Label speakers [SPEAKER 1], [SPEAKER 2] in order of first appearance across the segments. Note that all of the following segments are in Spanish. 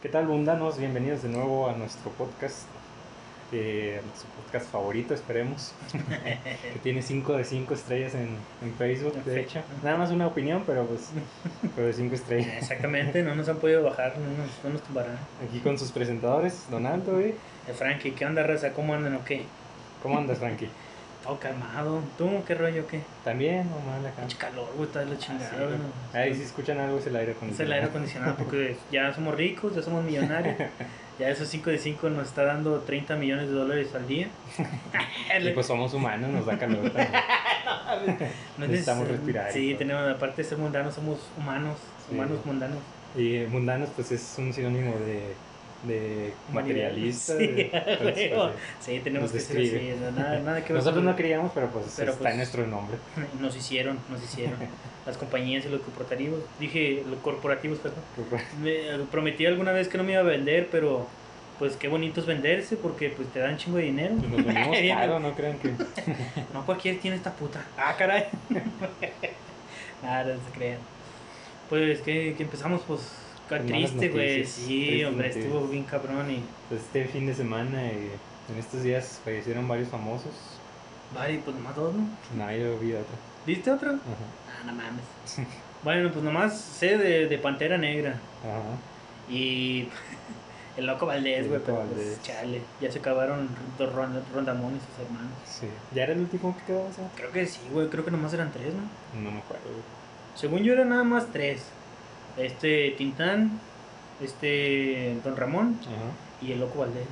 [SPEAKER 1] ¿Qué tal, mundanos? Bienvenidos de nuevo a nuestro podcast, eh, su podcast favorito, esperemos, que tiene 5 de 5 estrellas en, en Facebook, de hecho. Nada más una opinión, pero pues, pero de 5 estrellas.
[SPEAKER 2] Exactamente, no nos han podido bajar, no nos, no nos tumbarán.
[SPEAKER 1] Aquí con sus presentadores, Donaldo, ¿eh?
[SPEAKER 2] Eh, Frankie, ¿qué onda, raza? ¿Cómo andan o qué?
[SPEAKER 1] ¿Cómo andas, Frankie?
[SPEAKER 2] Todo calmado. ¿Tú qué rollo qué?
[SPEAKER 1] También, no mal acá.
[SPEAKER 2] Pinche calor, güey, está de la chingada.
[SPEAKER 1] Sí,
[SPEAKER 2] güey.
[SPEAKER 1] güey. Ahí si escuchan algo es el aire
[SPEAKER 2] Es
[SPEAKER 1] acondicionado.
[SPEAKER 2] el aire acondicionado porque ya somos ricos, ya somos millonarios. Ya esos 5 de 5 nos está dando 30 millones de dólares al día.
[SPEAKER 1] Y pues somos humanos, nos da calor también.
[SPEAKER 2] No es
[SPEAKER 1] necesitamos
[SPEAKER 2] neces-
[SPEAKER 1] respirar
[SPEAKER 2] Sí, tenemos, aparte de ser mundanos, somos humanos,
[SPEAKER 1] Sí.
[SPEAKER 2] humanos mundanos.
[SPEAKER 1] Y mundanos, pues es un sinónimo de, de materialista.
[SPEAKER 2] Sí,
[SPEAKER 1] de- pues,
[SPEAKER 2] Sí, tenemos que ser así.
[SPEAKER 1] describe.
[SPEAKER 2] no, Nada, nada que
[SPEAKER 1] Nosotros no queríamos, pero pues
[SPEAKER 2] Pero,
[SPEAKER 1] está
[SPEAKER 2] pues,
[SPEAKER 1] en nuestro nombre.
[SPEAKER 2] Nos hicieron, nos hicieron. Las compañías y los corporativos. Dije, los corporativos, perdón. Me eh, prometí alguna vez que no me iba a vender, pero pues qué bonito es venderse porque pues te dan chingo de dinero.
[SPEAKER 1] Pues nos
[SPEAKER 2] Bien.
[SPEAKER 1] caro, no crean que.
[SPEAKER 2] No cualquiera tiene esta puta. Ah, caray. Nada, no se crean. Pues que, que empezamos pues
[SPEAKER 1] Con
[SPEAKER 2] triste, güey. Sí, hombre,
[SPEAKER 1] noticias.
[SPEAKER 2] estuvo bien cabrón y
[SPEAKER 1] Pues este fin de semana y en estos días fallecieron varios famosos.
[SPEAKER 2] vale, pues nomás dos, ¿no?
[SPEAKER 1] No, yo vi otro.
[SPEAKER 2] ¿Viste otro?
[SPEAKER 1] Ajá.
[SPEAKER 2] Ah, no mames. bueno, pues nomás sé de, de Pantera Negra.
[SPEAKER 1] Ajá.
[SPEAKER 2] Y el loco Valdés, güey, pero pues,
[SPEAKER 1] Valdés.
[SPEAKER 2] chale, ya se acabaron Ron- Ron- Rondamón y sus hermanos.
[SPEAKER 1] Sí. ¿Ya era el último que sea?
[SPEAKER 2] Creo que sí, güey, creo que nomás eran tres, ¿no?
[SPEAKER 1] No me acuerdo. güey.
[SPEAKER 2] Según yo eran nada más tres. Este Tintán, este Don Ramón
[SPEAKER 1] Ajá.
[SPEAKER 2] y el loco Valdés.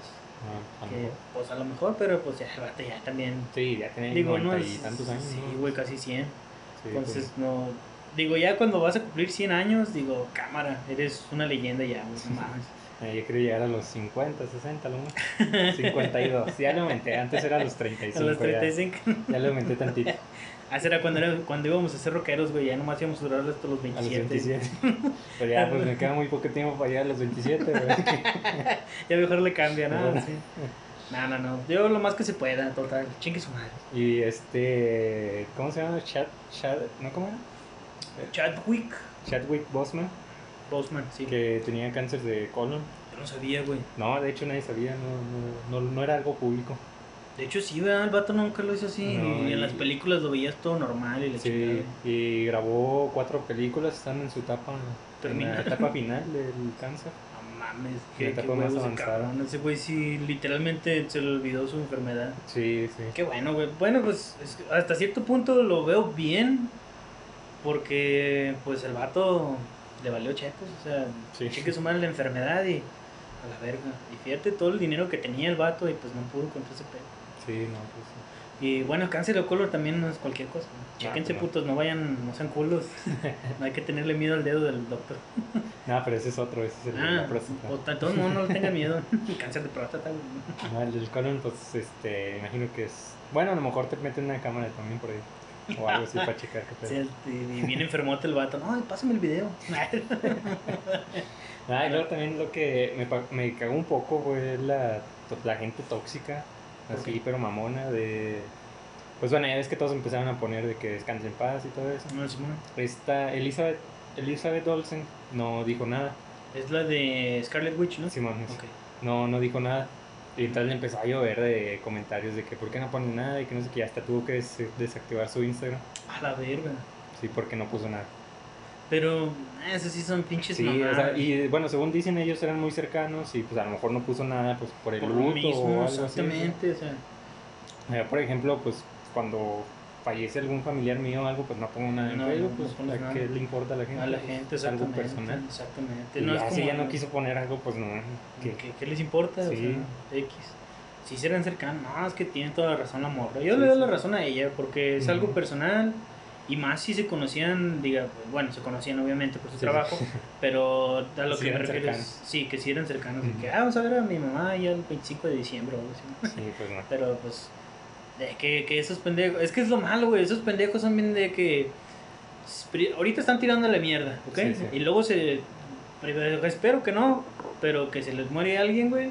[SPEAKER 1] Ah, a lo
[SPEAKER 2] Que pues a lo mejor, pero pues ya el vato ya también.
[SPEAKER 1] Sí, ya tenía
[SPEAKER 2] Digo, no
[SPEAKER 1] 90
[SPEAKER 2] es.
[SPEAKER 1] y tantos años.
[SPEAKER 2] Sí,
[SPEAKER 1] ¿no?
[SPEAKER 2] güey, casi 100.
[SPEAKER 1] Sí,
[SPEAKER 2] Entonces no. Digo, ya cuando vas a cumplir 100 años, digo, cámara, eres una leyenda ya, no
[SPEAKER 1] pues, eh, yo quería llegar a los 50, 60, lo mucho. 52. Ya lo aumenté. Antes era a los 35.
[SPEAKER 2] A los
[SPEAKER 1] ya.
[SPEAKER 2] 35.
[SPEAKER 1] Ya, lo aumenté tantito.
[SPEAKER 2] Así era cuando, era, cuando íbamos a ser rockeros, güey, ya nomás íbamos a durar hasta los
[SPEAKER 1] A los
[SPEAKER 2] 27.
[SPEAKER 1] 27. Pero ya, pues me queda muy poco tiempo para llegar a los 27, güey.
[SPEAKER 2] Ya mejor le cambia, ¿no?
[SPEAKER 1] Ajá.
[SPEAKER 2] Sí. No, no, no. Yo lo más que se pueda, total. Chingue su madre.
[SPEAKER 1] Y este. ¿Cómo se llama? Chad. Chad ¿No cómo era?
[SPEAKER 2] Chadwick
[SPEAKER 1] Chadwick Boseman,
[SPEAKER 2] Boseman, sí.
[SPEAKER 1] que tenía cáncer de colon.
[SPEAKER 2] Yo no sabía, güey.
[SPEAKER 1] No, de hecho nadie sabía, no, no, no, no era algo público.
[SPEAKER 2] De hecho, sí, ¿verdad? El vato nunca lo hizo así.
[SPEAKER 1] No,
[SPEAKER 2] y, en las películas lo veías todo normal y la
[SPEAKER 1] Sí,
[SPEAKER 2] chingada.
[SPEAKER 1] y grabó cuatro películas, están en su etapa, en
[SPEAKER 2] Terminal.
[SPEAKER 1] la etapa final del cáncer.
[SPEAKER 2] No mames, qué, qué
[SPEAKER 1] etapa más
[SPEAKER 2] huevos de
[SPEAKER 1] avanzada.
[SPEAKER 2] Ese güey sí, literalmente se le olvidó su enfermedad.
[SPEAKER 1] Sí, sí.
[SPEAKER 2] Qué bueno, güey. Bueno, pues hasta cierto punto lo veo bien. Porque, pues, el vato le valió chetos. O sea,
[SPEAKER 1] Sí.
[SPEAKER 2] cheque su madre la enfermedad y a la verga. Y fíjate todo el dinero que tenía el vato y pues no pudo contra ese pedo.
[SPEAKER 1] Sí, no, pues sí.
[SPEAKER 2] Y bueno, cáncer de colon también no es cualquier cosa. Chequense,
[SPEAKER 1] pues no.
[SPEAKER 2] putos, no vayan, no sean culos. no hay que tenerle miedo al dedo del doctor.
[SPEAKER 1] No, pero ese es otro, ese es el de
[SPEAKER 2] Ah,
[SPEAKER 1] la próstata.
[SPEAKER 2] o todos modos no le tengan miedo. cáncer de próstata, güey.
[SPEAKER 1] No, el del colon, pues, este, imagino que es... Bueno, a lo mejor te meten una cámara también por ahí. O algo así para checar qué pedo.
[SPEAKER 2] Sí, el- y bien enfermote el vato. No, pásame el video.
[SPEAKER 1] Ah, y luego también lo que me, me cagó un poco fue la, pues, la gente tóxica,
[SPEAKER 2] ¿Por
[SPEAKER 1] así,
[SPEAKER 2] qué?
[SPEAKER 1] pero mamona, de... Pues bueno, ya ves que todos empezaron a poner de que descanse en paz y todo eso.
[SPEAKER 2] No, Simón.
[SPEAKER 1] Esta Elizabeth, Elizabeth Olsen no dijo nada.
[SPEAKER 2] Es la de Scarlet Witch, ¿no?
[SPEAKER 1] Simón, es-
[SPEAKER 2] Ok.
[SPEAKER 1] no, no dijo nada. Y entonces le empezó a llover de comentarios de que por qué no pone nada y que no sé qué, hasta tuvo que des- desactivar su Instagram.
[SPEAKER 2] A la verga.
[SPEAKER 1] Sí, porque no puso nada.
[SPEAKER 2] Pero, eh, esos sí son pinches
[SPEAKER 1] Sí, o sea,
[SPEAKER 2] mamadas.
[SPEAKER 1] y bueno, según dicen ellos eran muy cercanos y pues a lo mejor no puso nada pues por el
[SPEAKER 2] Por
[SPEAKER 1] luto
[SPEAKER 2] lo
[SPEAKER 1] o
[SPEAKER 2] mismo,
[SPEAKER 1] algo así.
[SPEAKER 2] exactamente. O sea,
[SPEAKER 1] Eh, por ejemplo, pues cuando fallece algún familiar mío o algo, pues no pongo nada en
[SPEAKER 2] No,
[SPEAKER 1] Facebook,
[SPEAKER 2] no
[SPEAKER 1] pues
[SPEAKER 2] pones
[SPEAKER 1] ¿a
[SPEAKER 2] nada.
[SPEAKER 1] qué le importa a la gente?
[SPEAKER 2] a la
[SPEAKER 1] Pues,
[SPEAKER 2] gente,
[SPEAKER 1] es algo personal.
[SPEAKER 2] Exactamente.
[SPEAKER 1] Y
[SPEAKER 2] No es
[SPEAKER 1] ya, si
[SPEAKER 2] como-
[SPEAKER 1] ya no quiso poner algo, pues no.
[SPEAKER 2] ¿Qué,
[SPEAKER 1] que-
[SPEAKER 2] qué les importa? O
[SPEAKER 1] Sí.
[SPEAKER 2] sea, X. Si serán cercanos, no, es que tiene toda la razón la morra. Yo
[SPEAKER 1] Sí,
[SPEAKER 2] le doy
[SPEAKER 1] sí.
[SPEAKER 2] la razón a ella porque es algo
[SPEAKER 1] Ujú.
[SPEAKER 2] personal y más si se conocían, diga, bueno, se conocían obviamente por su
[SPEAKER 1] Sí,
[SPEAKER 2] trabajo, pero a lo
[SPEAKER 1] Sí
[SPEAKER 2] que me refiero es, sí, que si eran cercanos, de
[SPEAKER 1] Ujú.
[SPEAKER 2] que, ah, vamos a ver a mi mamá ya el 25 de diciembre o algo así.
[SPEAKER 1] Sí, pues no.
[SPEAKER 2] Pero pues, de que, que esos pendejos, es que es lo malo, güey, esos pendejos son bien de que pri- ahorita están tirando la mierda, ¿ok?
[SPEAKER 1] Sí, sí.
[SPEAKER 2] Y luego se, espero que no, pero que se les muere alguien, güey.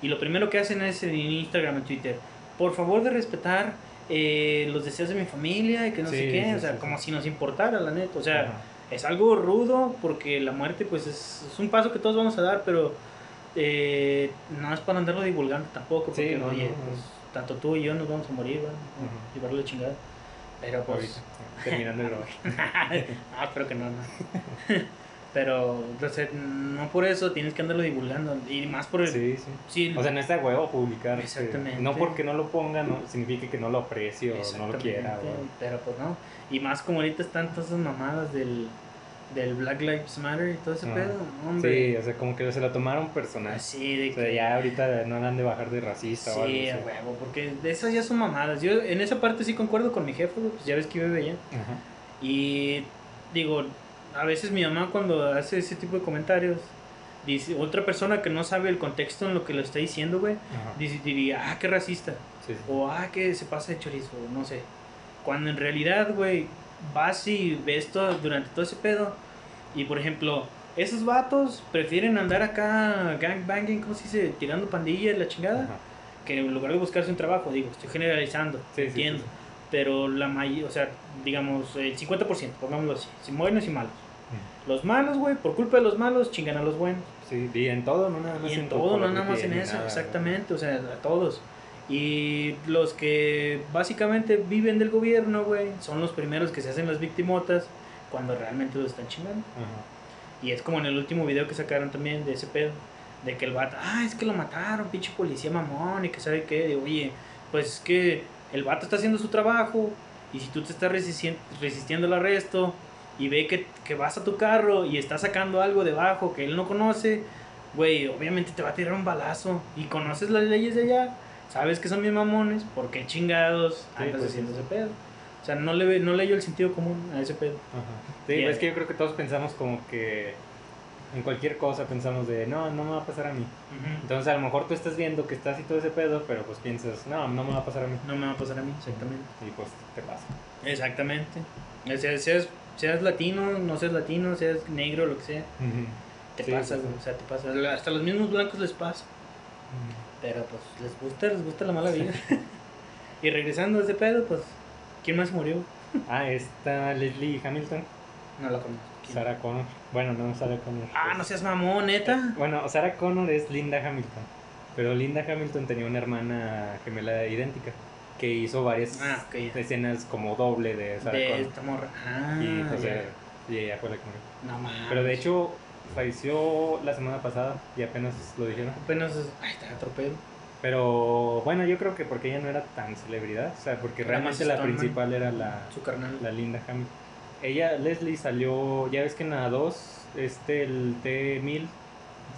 [SPEAKER 2] Y lo primero que hacen es en Instagram, en Twitter, por favor de respetar eh, los deseos de mi familia y que no sé
[SPEAKER 1] Sí,
[SPEAKER 2] qué,
[SPEAKER 1] sí,
[SPEAKER 2] o sea,
[SPEAKER 1] sí,
[SPEAKER 2] como si nos importara, la neta, o sea,
[SPEAKER 1] Ajá.
[SPEAKER 2] es algo rudo porque la muerte pues es, es un paso que todos vamos a dar, pero eh, no es para andarlo divulgando tampoco, porque
[SPEAKER 1] no,
[SPEAKER 2] oye,
[SPEAKER 1] no, no.
[SPEAKER 2] pues, tanto tú y yo nos vamos a morir, ¿verdad?
[SPEAKER 1] Ujú.
[SPEAKER 2] llevarle la chingada. Pero pues,
[SPEAKER 1] Ahorita, terminando de grabar.
[SPEAKER 2] ah, espero que no, no. pero, no por eso tienes que andarlo divulgando, y más por el...
[SPEAKER 1] Sí, sí.
[SPEAKER 2] sí,
[SPEAKER 1] O sea, no está huevo publicar. que
[SPEAKER 2] Exactamente.
[SPEAKER 1] No porque no lo ponga, no significa que no lo aprecie o no lo quiera.
[SPEAKER 2] Pero pues no. Y más como ahorita están todas esas mamadas del, del Black Lives Matter y todo ese
[SPEAKER 1] Ah.
[SPEAKER 2] pedo.
[SPEAKER 1] Sí,
[SPEAKER 2] Hombre.
[SPEAKER 1] o sea, como que se lo tomaron personal.
[SPEAKER 2] Así de
[SPEAKER 1] O sea,
[SPEAKER 2] que.
[SPEAKER 1] ya ahorita no han de bajar de racista o algo
[SPEAKER 2] Sí,
[SPEAKER 1] así.
[SPEAKER 2] huevo, porque esas ya son mamadas. Yo en esa parte sí concuerdo con mi jefe, pues ya ves que vive allá.
[SPEAKER 1] Ajá.
[SPEAKER 2] Y digo, a veces mi mamá cuando hace ese tipo de comentarios, dice, otra persona que no sabe el contexto en lo que lo está diciendo, güey, dice- diría, ah, qué racista.
[SPEAKER 1] Sí, sí.
[SPEAKER 2] O, ah, que se pasa de chorizo, no sé. Cuando en realidad, güey, vas y ves todo durante todo ese pedo. Y por ejemplo, esos vatos prefieren andar acá gangbanging, ¿cómo se dice? Tirando pandillas, la chingada.
[SPEAKER 1] Ajá.
[SPEAKER 2] Que en lugar de buscarse un trabajo, digo, estoy generalizando,
[SPEAKER 1] Sí,
[SPEAKER 2] entiendo. Pero la mayoría, o sea, digamos, el 50%, pongámoslo así, si buenos y malos. Los malos, güey, por culpa de los malos, chingan a los buenos.
[SPEAKER 1] Sí, y en todo, no nada más
[SPEAKER 2] Y en todo, no nada más en eso,
[SPEAKER 1] nada,
[SPEAKER 2] exactamente, o sea, a todos. Y los que básicamente viven del gobierno, güey, son los primeros que se hacen las victimotas cuando realmente los están chingando.
[SPEAKER 1] Ajá.
[SPEAKER 2] Y es como en el último video que sacaron también de ese pedo, de que el vato, ah, es que lo mataron, pinche policía mamón, y que sabe qué, de, oye, pues es que el vato está haciendo su trabajo, y si tú te estás resistien- resistiendo al arresto, y ve que, que vas a tu carro y está sacando algo debajo que él no conoce, güey, obviamente te va a tirar un balazo, y conoces las leyes de allá, sabes que son bien mamones, ¿por qué chingados
[SPEAKER 1] Sí,
[SPEAKER 2] andas
[SPEAKER 1] pues,
[SPEAKER 2] haciendo
[SPEAKER 1] sí.
[SPEAKER 2] ese pedo? O sea, no le, ve- no leyó el sentido común a ese pedo.
[SPEAKER 1] Ajá. Sí, es que yo creo que todos pensamos como que en cualquier cosa pensamos de, no, no me va a pasar a mí. Entonces a lo mejor tú estás viendo que estás y todo ese pedo, pero pues piensas, no, no me va a pasar a mí.
[SPEAKER 2] No me va a pasar a mí, exactamente.
[SPEAKER 1] Y pues te pasa.
[SPEAKER 2] Exactamente. O sea, seas, seas latino, no seas latino, seas negro, lo que sea, te
[SPEAKER 1] Sí,
[SPEAKER 2] pasa,
[SPEAKER 1] sí,
[SPEAKER 2] o sea, te pasa. Hasta los mismos blancos les pasa. Pero pues les gusta, les gusta la mala vida. y regresando a ese pedo, pues, ¿quién más murió?
[SPEAKER 1] Ah, está Leslie Hamilton,
[SPEAKER 2] No la conozco. ¿Quién?
[SPEAKER 1] Sarah Connor. Bueno, no Sarah Connor.
[SPEAKER 2] Ah,
[SPEAKER 1] pues-
[SPEAKER 2] no seas mamón, neta.
[SPEAKER 1] Bueno, Sarah Connor es Linda Hamilton. Pero Linda Hamilton tenía una hermana gemela idéntica que hizo varias
[SPEAKER 2] Ah,
[SPEAKER 1] escenas como doble de Sarah
[SPEAKER 2] De esta morra. Ah,
[SPEAKER 1] y, pues,
[SPEAKER 2] ya.
[SPEAKER 1] y ella fue la que murió.
[SPEAKER 2] No mames.
[SPEAKER 1] Pero de hecho, falleció la semana pasada y apenas lo dijeron.
[SPEAKER 2] Apenas. Ay, está atropello.
[SPEAKER 1] Pero bueno, yo creo que porque ella no era tan celebridad, o sea, porque realmente la principal era la,
[SPEAKER 2] Su carnal.
[SPEAKER 1] la Linda Hamilton. Ella, Leslie, salió, ya ves que en la 2, este, el T-1000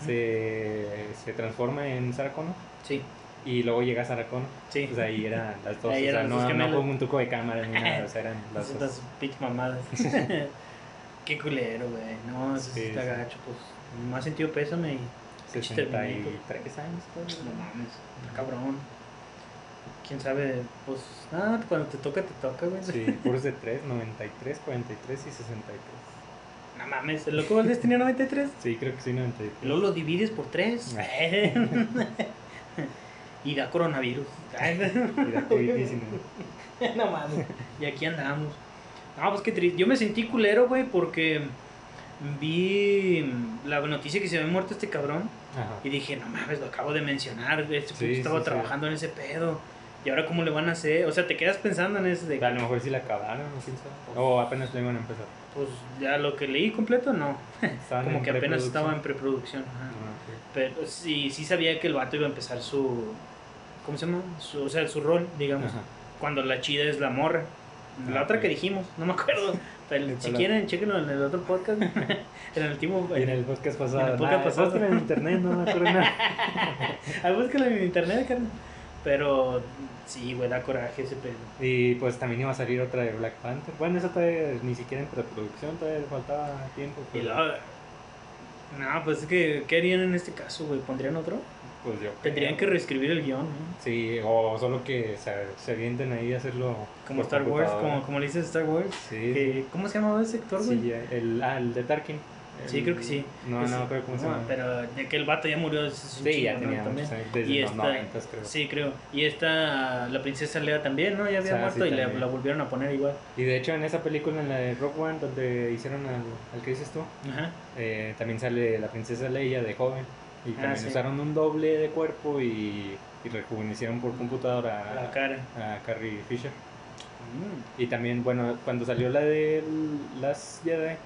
[SPEAKER 1] se, se transforma en Sarah Connor
[SPEAKER 2] Sí,
[SPEAKER 1] y luego llega Sarah Connor.
[SPEAKER 2] sí.
[SPEAKER 1] Pues ahí eran las dos,
[SPEAKER 2] Ahí
[SPEAKER 1] o sea, no, no
[SPEAKER 2] gemelas.
[SPEAKER 1] fue un truco de cámara ni nada, o sea, eran las
[SPEAKER 2] Esas
[SPEAKER 1] dos.
[SPEAKER 2] pinches mamadas. Qué culero, güey. No, eso sí, está
[SPEAKER 1] sí.
[SPEAKER 2] gacho. Pues, más sentido pésame y
[SPEAKER 1] 63 años, pues.
[SPEAKER 2] no mames, cabrón. Quién sabe, pues, nada, cuando te toca, te toca, güey.
[SPEAKER 1] Sí, puros de 3, 93, 43 y 63.
[SPEAKER 2] No mames, el loco Valdés tenía 93.
[SPEAKER 1] Sí, creo que sí, 93.
[SPEAKER 2] Y luego lo divides por 3. Y da coronavirus.
[SPEAKER 1] Y da COVID-19.
[SPEAKER 2] no mames. Y aquí andamos. No, pues qué triste. Yo me sentí culero, güey, porque vi la noticia que se había muerto este cabrón.
[SPEAKER 1] Ajá.
[SPEAKER 2] Y dije, no mames, lo acabo de mencionar. Este puto
[SPEAKER 1] Sí,
[SPEAKER 2] estaba
[SPEAKER 1] sí, sí.
[SPEAKER 2] trabajando en ese pedo. Y ahora, ¿cómo le van a hacer? O sea, te quedas pensando en eso de
[SPEAKER 1] A lo mejor sí la acabaron, ¿no? quién sabe. O apenas le iban a empezar.
[SPEAKER 2] pues ya lo que leí completo, no.
[SPEAKER 1] Estaban
[SPEAKER 2] Como que apenas estaba en preproducción. ajá.
[SPEAKER 1] Ah,
[SPEAKER 2] Pero sí, sí sabía que el vato iba a empezar su. ¿Cómo se llama? Su, o sea, su rol, digamos.
[SPEAKER 1] Ajá.
[SPEAKER 2] Cuando la chida es la morra. La
[SPEAKER 1] Ah,
[SPEAKER 2] otra
[SPEAKER 1] ok.
[SPEAKER 2] que dijimos, no me acuerdo. Pero
[SPEAKER 1] Sí,
[SPEAKER 2] si quieren, chequenlo en el otro podcast. en el último.
[SPEAKER 1] En el podcast pasado.
[SPEAKER 2] En el podcast pasado.
[SPEAKER 1] búsquenlo en internet, no me acuerdo nada.
[SPEAKER 2] Ah, búscalo en internet, carnal. Pero sí, güey, da coraje ese pedo.
[SPEAKER 1] Y pues también iba a salir otra de Black Panther. Bueno, eso todavía ni siquiera en preproducción, todavía le faltaba tiempo.
[SPEAKER 2] Y luego. No, pues es que, ¿qué harían en este caso, güey? ¿Pondrían otro?
[SPEAKER 1] Pues yo
[SPEAKER 2] Tendrían que reescribir el guion, ¿no?
[SPEAKER 1] Sí, o solo que se, se avienten ahí a hacerlo.
[SPEAKER 2] Como Star Wars, como, como le dices Star Wars.
[SPEAKER 1] Sí,
[SPEAKER 2] ¿Cómo se llamaba ese actor, güey?
[SPEAKER 1] sí, el, ah, el de Tarkin.
[SPEAKER 2] Sí, creo que sí.
[SPEAKER 1] No, no, creo cómo se llama.
[SPEAKER 2] Pero de que el vato ya murió es un
[SPEAKER 1] Sí, ya
[SPEAKER 2] chingo, ¿no?
[SPEAKER 1] tenía
[SPEAKER 2] También.
[SPEAKER 1] desde
[SPEAKER 2] Y esta-
[SPEAKER 1] 90 creo.
[SPEAKER 2] Sí, creo. Y esta, la princesa Lea también, ¿no? Ya había
[SPEAKER 1] O sea,
[SPEAKER 2] muerto
[SPEAKER 1] sí,
[SPEAKER 2] y la, la volvieron a poner igual.
[SPEAKER 1] Y de hecho en esa película, en la de Rock One, donde hicieron al, al que dices tú,
[SPEAKER 2] Ajá.
[SPEAKER 1] eh, también sale la princesa Leia de joven. Y
[SPEAKER 2] Ah,
[SPEAKER 1] también
[SPEAKER 2] sí.
[SPEAKER 1] usaron un doble de cuerpo y, y rejuvenecieron por computadora
[SPEAKER 2] La
[SPEAKER 1] a,
[SPEAKER 2] cara.
[SPEAKER 1] a Carrie Fisher.
[SPEAKER 2] Mm.
[SPEAKER 1] Y también, bueno, cuando salió la de Last Jedi,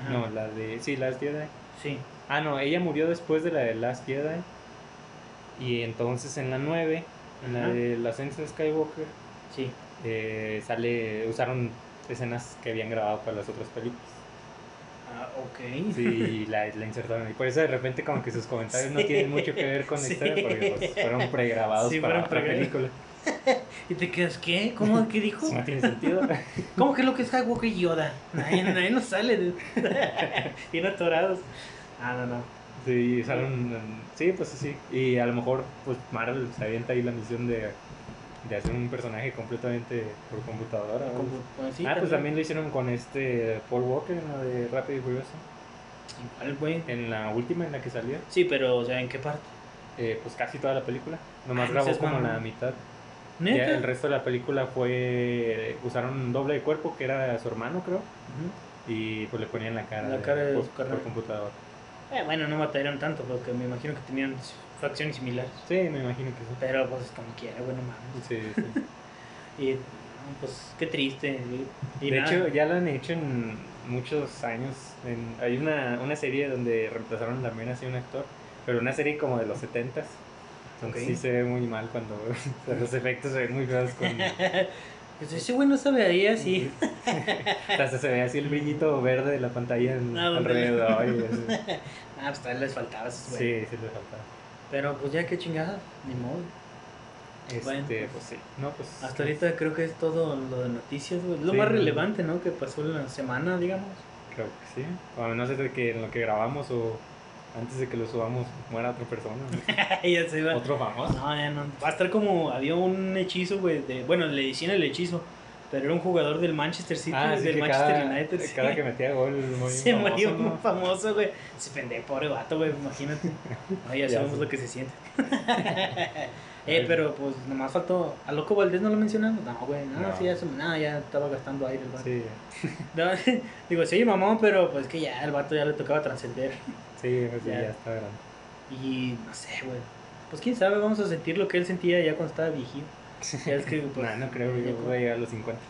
[SPEAKER 2] Ajá.
[SPEAKER 1] no, la de, sí, Last Jedi.
[SPEAKER 2] Sí.
[SPEAKER 1] Ah, no, ella murió después de la de Last Jedi. Y entonces en la 9, en la de la ascenso de Skywalker,
[SPEAKER 2] Sí.
[SPEAKER 1] eh, sale, usaron escenas que habían grabado para las otras películas.
[SPEAKER 2] Ah, ok.
[SPEAKER 1] Sí, la, la insertaron. Y por eso de repente como que sus comentarios no tienen mucho que ver con la
[SPEAKER 2] Sí.
[SPEAKER 1] historia porque pues, fueron pregrabados
[SPEAKER 2] Sí,
[SPEAKER 1] para
[SPEAKER 2] fueron pregra-
[SPEAKER 1] película.
[SPEAKER 2] ¿Y te quedas qué? ¿Cómo? ¿Qué dijo?
[SPEAKER 1] No tiene sentido.
[SPEAKER 2] ¿Cómo que lo que es Skywalker y Yoda? Nadie, nadie nos sale. Bien atorados. Ah, no, no.
[SPEAKER 1] Sí, usaron... Sí, pues sí. Y a lo mejor pues Marvel se avienta ahí la misión de, de hacer un personaje completamente por computadora.
[SPEAKER 2] sí,
[SPEAKER 1] ah, pues también lo hicieron con este Paul Walker en la de Rápido y Furioso.
[SPEAKER 2] Igual, güey.
[SPEAKER 1] En la última en la que salió,
[SPEAKER 2] Sí, pero, o sea, ¿en qué parte?
[SPEAKER 1] eh, pues casi toda la película. Nomás
[SPEAKER 2] Ah,
[SPEAKER 1] grabó como la mitad.
[SPEAKER 2] ¿Neta?
[SPEAKER 1] Ya el resto de la película fue. Usaron un doble de cuerpo que era su hermano, creo. Y pues le ponían la cara,
[SPEAKER 2] La cara de
[SPEAKER 1] por, computadora.
[SPEAKER 2] Eh, bueno, no mataron tanto porque me imagino que tenían facciones similares.
[SPEAKER 1] Sí, me imagino que sí.
[SPEAKER 2] Pero pues como quiera, bueno, mames.
[SPEAKER 1] Sí, sí.
[SPEAKER 2] Y no, pues qué triste. Y, y
[SPEAKER 1] de
[SPEAKER 2] nada.
[SPEAKER 1] hecho, ya lo han hecho en muchos años. En- hay una, una serie donde reemplazaron también así un actor, pero una serie como de los 70s. Entonces
[SPEAKER 2] Ok.
[SPEAKER 1] sí se ve muy mal cuando o sea, los efectos se ven muy feos con...
[SPEAKER 2] Pues ese güey no se veía así.
[SPEAKER 1] Hasta se ve así el brillito verde de la pantalla en-
[SPEAKER 2] ¿dónde?
[SPEAKER 1] alrededor. y así.
[SPEAKER 2] Ah, pues les faltaba.
[SPEAKER 1] Sí, sí le faltaba.
[SPEAKER 2] Pero pues ya qué chingada, ni modo.
[SPEAKER 1] Este,
[SPEAKER 2] Bueno,
[SPEAKER 1] pues,
[SPEAKER 2] pues,
[SPEAKER 1] sí. No, pues.
[SPEAKER 2] Hasta ahorita creo que es todo lo de noticias, güey. Lo
[SPEAKER 1] Sí,
[SPEAKER 2] más relevante, ¿no? Que pasó en la semana, digamos.
[SPEAKER 1] Creo que sí. O no sé de que en lo que grabamos o antes de que lo subamos muera otra persona. ¿no?
[SPEAKER 2] ya se va.
[SPEAKER 1] Otro famoso.
[SPEAKER 2] No, ya no. Va a estar como. Había un hechizo, güey. De, bueno, le decían el hechizo. Pero era un jugador del Manchester City,
[SPEAKER 1] Ah,
[SPEAKER 2] del Manchester
[SPEAKER 1] cada,
[SPEAKER 2] United. sí.
[SPEAKER 1] cada que metía gol muy
[SPEAKER 2] se
[SPEAKER 1] famoso,
[SPEAKER 2] murió
[SPEAKER 1] ¿no?
[SPEAKER 2] muy famoso, güey. Se pendejo, pobre vato, güey. Imagínate. No, ya
[SPEAKER 1] Ya
[SPEAKER 2] sabemos lo que se siente. eh, pero pues nomás faltó. ¿A Loco Valdés no lo mencionamos? No, güey. No,
[SPEAKER 1] No.
[SPEAKER 2] sí, ya, se- no, ya estaba gastando aire el vato.
[SPEAKER 1] Sí,
[SPEAKER 2] No, digo, sí, mamón, pero pues que ya el vato ya le tocaba trascender.
[SPEAKER 1] sí, pues
[SPEAKER 2] Ya.
[SPEAKER 1] ya está grande.
[SPEAKER 2] Y no sé, güey. Pues quién sabe, vamos a sentir lo que él sentía ya cuando estaba viejito. Es que, pues,
[SPEAKER 1] Nah, no creo, yo voy a llegar a los 50.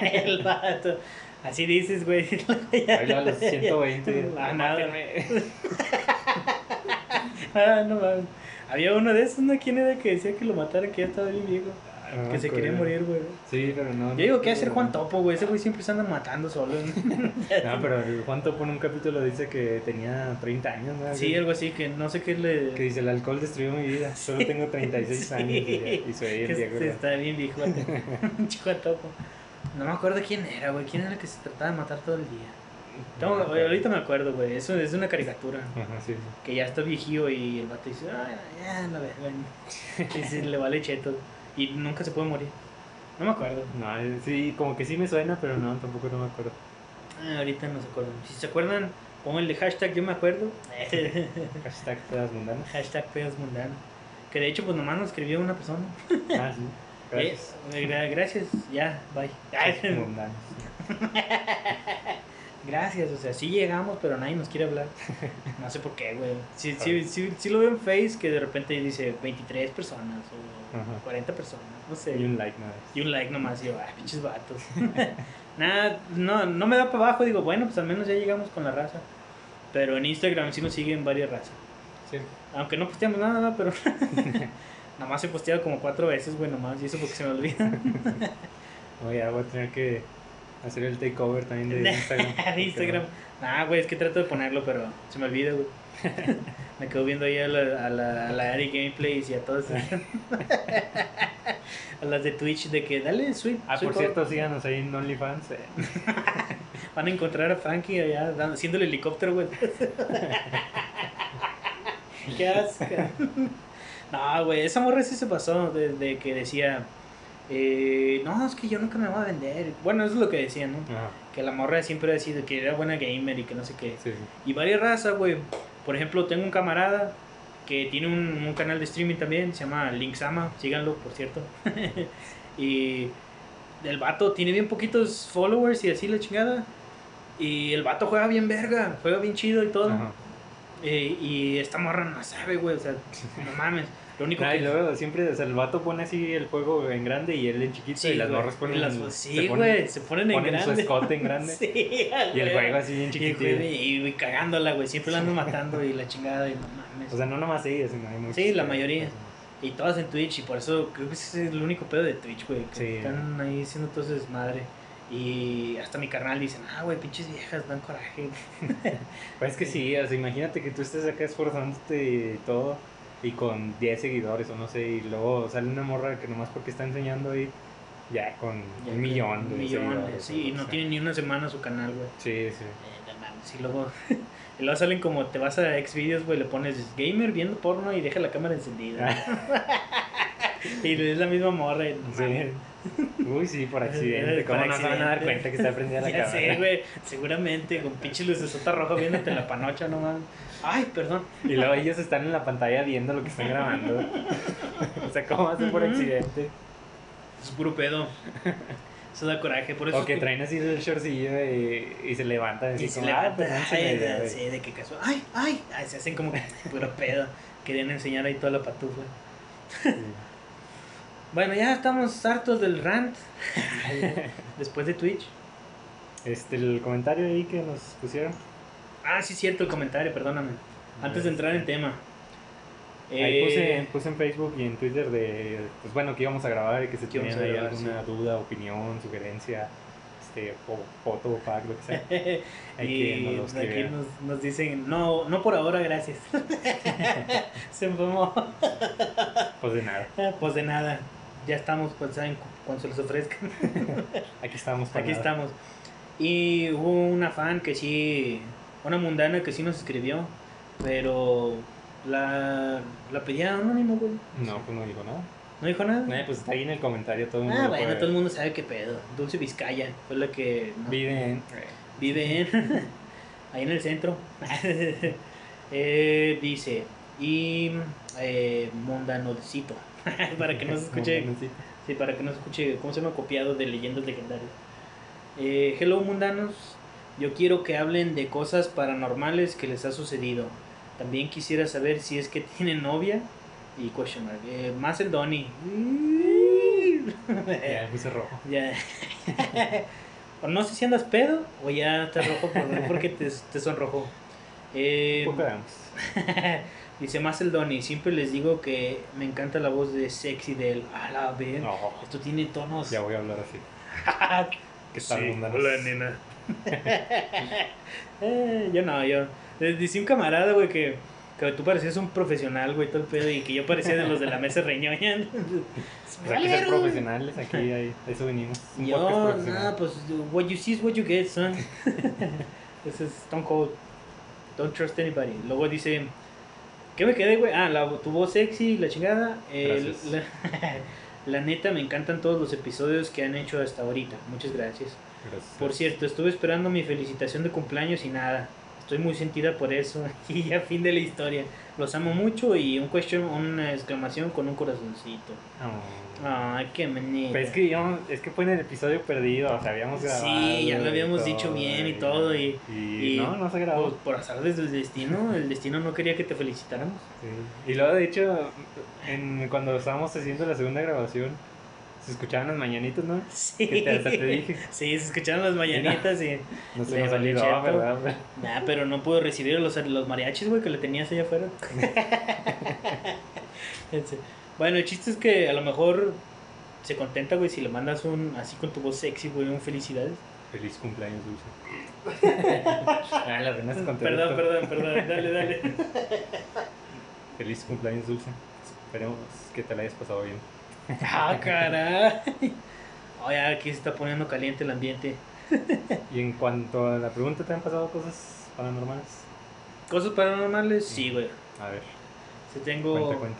[SPEAKER 2] el vato. Así dices, güey.
[SPEAKER 1] Ahí a los 120.
[SPEAKER 2] Ah, nada. Ah, no mames. Había uno de esos, ¿no? ¿Quién era que decía que lo mataran, que ya estaba bien viejo? Que se quería morir, güey.
[SPEAKER 1] Sí, pero no.
[SPEAKER 2] Yo digo que hacer Juan Topo, güey. Ese güey siempre se anda matando solo.
[SPEAKER 1] No, pero el Juan Topo en un capítulo dice que tenía 30 años, ¿no?
[SPEAKER 2] Sí, algo así, que no sé qué le.
[SPEAKER 1] Que dice, el alcohol destruyó mi vida. Solo tengo 36
[SPEAKER 2] Sí.
[SPEAKER 1] años y, soy el viejo.
[SPEAKER 2] está bien viejo. Chico topo. No me acuerdo quién era, güey. ¿Quién era el que se trataba de matar todo el día? No,
[SPEAKER 1] No,
[SPEAKER 2] güey, ahorita me acuerdo, güey. Eso es una caricatura.
[SPEAKER 1] Ajá, sí, sí.
[SPEAKER 2] Que ya está viejío y el vato dice, ay, ya, la verga. Y se le vale cheto. Y nunca se puede morir. No me acuerdo.
[SPEAKER 1] No, eh, sí, como que sí me suena, pero no, tampoco no me acuerdo.
[SPEAKER 2] Ah, ahorita no se acuerdan. Si se acuerdan, pónganle hashtag yo me acuerdo.
[SPEAKER 1] Hashtag pedas mundanas.
[SPEAKER 2] hashtag pedos mundanos. Que de hecho, pues nomás nos escribió una persona.
[SPEAKER 1] Ah, sí. Gracias.
[SPEAKER 2] Eh, gra- gracias, ya, bye.
[SPEAKER 1] Mundanos.
[SPEAKER 2] Gracias, o sea, sí llegamos, pero nadie nos quiere hablar. No sé por qué, güey. Sí, sí, sí, sí lo veo en Face que de repente dice 23 personas o
[SPEAKER 1] Ajá.
[SPEAKER 2] 40 personas, no sé.
[SPEAKER 1] Y un like nada. más.
[SPEAKER 2] Y un like nomás, y yo, ay, pinches vatos. Nada, no, no me da para abajo, digo, bueno, pues al menos ya llegamos con la raza. Pero en Instagram sí nos siguen varias razas.
[SPEAKER 1] Sí.
[SPEAKER 2] Aunque no posteamos nada, pero nada más he posteado como cuatro veces, güey, nomás, y eso porque se me olvida.
[SPEAKER 1] Oye, voy a tener que hacer el takeover también de Instagram.
[SPEAKER 2] de Instagram. Nah, güey, es que trato de ponerlo, pero se me olvida, güey. Me quedo viendo ahí a la, a la, a la Ari Gameplays y a todas. a las de Twitch, de que dale sweep.
[SPEAKER 1] Ah, por cierto, síganos ahí en OnlyFans. eh.
[SPEAKER 2] Van a encontrar a Frankie allá dando- haciendo el helicóptero, güey. Qué asco. No, güey, esa morra sí se pasó desde que decía eh, no, es que yo nunca me voy a vender. Bueno, eso es lo que decían, ¿no?
[SPEAKER 1] Ajá.
[SPEAKER 2] Que la morra siempre ha sido que era buena gamer y que no sé qué.
[SPEAKER 1] Sí, sí.
[SPEAKER 2] Y varias razas, güey. Por ejemplo, tengo un camarada que tiene un, un canal de streaming también, se llama Linksama, síganlo, por cierto. y el vato tiene bien poquitos followers y así la chingada. Y el vato juega bien verga, juega bien chido y todo. Eh, y esta morra no sabe, güey, o sea, no mames. Lo único que...
[SPEAKER 1] y luego siempre, o sea, el vato pone así el juego en grande y él en chiquito y las morras ponen
[SPEAKER 2] las-
[SPEAKER 1] se
[SPEAKER 2] Sí, güey, se ponen en
[SPEAKER 1] ponen su
[SPEAKER 2] grande.
[SPEAKER 1] escote en grande.
[SPEAKER 2] Sí,
[SPEAKER 1] Y el juego así chiquitito.
[SPEAKER 2] juego, y, y cagándola, güey, siempre la ando matando y la chingada y no mames.
[SPEAKER 1] O sea, no nomás ellos, sino hay muchos.
[SPEAKER 2] Sí, la mayoría. Y todas en Twitch, y por eso creo que ese es el único pedo de Twitch, güey. Que
[SPEAKER 1] Sí.
[SPEAKER 2] están ahí haciendo todo ese desmadre. Y hasta mi carnal dicen, ah, güey, pinches viejas, dan coraje.
[SPEAKER 1] Pues es que sí, o sea, imagínate que tú estés acá esforzándote y todo y con 10 seguidores o no sé, y luego sale una morra que nomás porque está enseñando ahí ya con
[SPEAKER 2] Ya
[SPEAKER 1] un millón de
[SPEAKER 2] sí, y
[SPEAKER 1] o
[SPEAKER 2] no
[SPEAKER 1] sea.
[SPEAKER 2] tiene ni una semana su canal, güey.
[SPEAKER 1] Sí, sí.
[SPEAKER 2] Eh, mames, y luego, y luego salen como te vas a Xvideos, güey, le pones gamer viendo porno y deja la cámara encendida. y es la misma morra. y.
[SPEAKER 1] Sí. Uy, sí, por accidente.
[SPEAKER 2] Por
[SPEAKER 1] ¿Cómo no se van a dar cuenta que está prendida la
[SPEAKER 2] Ya
[SPEAKER 1] cámara?
[SPEAKER 2] sé, güey, seguramente con pinche lucesota roja viéndote la panocha, no mames. Ay, perdón.
[SPEAKER 1] Y luego ellos están en la pantalla viendo lo que están grabando. o sea, ¿cómo hacen por accidente?
[SPEAKER 2] Es puro pedo. Eso da coraje, por eso.
[SPEAKER 1] O que
[SPEAKER 2] es
[SPEAKER 1] traen así el shortcillo y, y se levantan así
[SPEAKER 2] Y se
[SPEAKER 1] ah, me
[SPEAKER 2] ay,
[SPEAKER 1] dio",
[SPEAKER 2] sí, de que caso. Ay, ay, ay, se hacen como que puro pedo. Querían enseñar ahí toda la patufa.
[SPEAKER 1] Sí.
[SPEAKER 2] Bueno, ya estamos hartos del rant. Después de Twitch.
[SPEAKER 1] Este, el comentario ahí que nos pusieron.
[SPEAKER 2] Ah, sí, cierto, el comentario, perdóname. Antes de entrar en tema.
[SPEAKER 1] Ahí
[SPEAKER 2] Eh,
[SPEAKER 1] puse, puse en Facebook y en Twitter de, pues bueno, que íbamos a grabar y que
[SPEAKER 2] íbamos
[SPEAKER 1] tenían ahí
[SPEAKER 2] grabar,
[SPEAKER 1] alguna duda, opinión, sugerencia, este, fo- foto, pack, lo que sea. Hay que
[SPEAKER 2] y
[SPEAKER 1] nos
[SPEAKER 2] aquí nos, nos dicen, no, no por ahora, gracias. Se enfumó.
[SPEAKER 1] Pues de nada,
[SPEAKER 2] Pues de nada, ya estamos, pues saben, cu- cuando se les ofrezca.
[SPEAKER 1] aquí estamos. para
[SPEAKER 2] Aquí
[SPEAKER 1] nada.
[SPEAKER 2] estamos. Y hubo una fan que sí, una mundana que sí nos escribió, pero la, la pedía anónimo, güey.
[SPEAKER 1] No, pues no dijo nada.
[SPEAKER 2] ¿No dijo nada?
[SPEAKER 1] Pues está ahí en el comentario todo el mundo.
[SPEAKER 2] ah, bueno,
[SPEAKER 1] puede
[SPEAKER 2] todo el mundo sabe qué pedo. Dulce Vizcaya fue la que no-
[SPEAKER 1] Vive en.
[SPEAKER 2] vive en, ahí en el centro. Eh, dice, y eh, mundanocito, para que no se escuche. Sí, para que no se escuche, ¿cómo se llama? Copiado de leyendas legendarias. Eh, hello, mundanos. Yo quiero que hablen de cosas paranormales que les ha sucedido. También quisiera saber si es que tienen novia. Y question mark. Eh, más el Donny.
[SPEAKER 1] Ya, puse rojo.
[SPEAKER 2] ya. o no sé si andas pedo o ya estás rojo por- porque te, te sonrojó. Eh, dice más el Donny. Siempre les digo que me encanta la voz de sexy de él. A la ver.
[SPEAKER 1] No,
[SPEAKER 2] Esto tiene tonos.
[SPEAKER 1] ya voy a hablar así. ¿Qué tal,
[SPEAKER 2] Sí, hola, nena. Eh, yo no, yo. Les decía un camarada, güey, que, que tú parecías un profesional, güey, todo el pedo, y que yo parecía de los de la mesa reñoña.
[SPEAKER 1] Pues hay que ser profesionales, aquí hay, a eso venimos. Un
[SPEAKER 2] Yo, nada, pues, what you see is what you get, son. Ese es Stone Cold. Don't trust anybody. Luego dice, ¿qué me quedé, güey? Ah, la, tu voz sexy, la chingada. La, la neta, me encantan todos los episodios que han hecho hasta ahorita. Muchas gracias.
[SPEAKER 1] Gracias.
[SPEAKER 2] Por cierto, estuve esperando mi felicitación de cumpleaños y nada. Estoy muy sentida por eso. Y ya fin de la historia. Los amo mucho y un question, una exclamación con un corazoncito.
[SPEAKER 1] Oh.
[SPEAKER 2] Ay, qué manita.
[SPEAKER 1] Pero es que, íbamos- es que fue en el episodio perdido, o sea, habíamos grabado.
[SPEAKER 2] Sí, ya lo habíamos dicho
[SPEAKER 1] todo,
[SPEAKER 2] bien y todo, y-
[SPEAKER 1] y
[SPEAKER 2] y-
[SPEAKER 1] no, no se grabó.
[SPEAKER 2] Pues, por azar desde el destino, el destino no quería que te felicitáramos.
[SPEAKER 1] Sí. Y luego, de hecho, en, cuando estábamos haciendo la segunda grabación, se escuchaban las mañanitas, ¿no?
[SPEAKER 2] Sí.
[SPEAKER 1] Que te, hasta te dije.
[SPEAKER 2] Sí, se escucharon las mañanitas y.
[SPEAKER 1] No se nos olvidó. ¿verdad?
[SPEAKER 2] Nah, pero no puedo recibir los, los mariachis, güey, que le tenías allá afuera. Ese. bueno, el chiste es que a lo mejor se contenta, güey, si le mandas un así con tu voz sexy, güey, un felicidades.
[SPEAKER 1] Feliz cumpleaños, Dulce. ah, la contestó.
[SPEAKER 2] Perdón, perdón, perdón, dale, dale.
[SPEAKER 1] Feliz cumpleaños, Dulce. Esperemos que te la hayas pasado bien.
[SPEAKER 2] Ah, caray. Oye, aquí se está poniendo caliente el ambiente.
[SPEAKER 1] Y en cuanto a la pregunta, ¿te han pasado cosas paranormales?
[SPEAKER 2] Cosas paranormales, sí, güey.
[SPEAKER 1] A ver,
[SPEAKER 2] Sí, tengo.
[SPEAKER 1] cuenta, cuenta.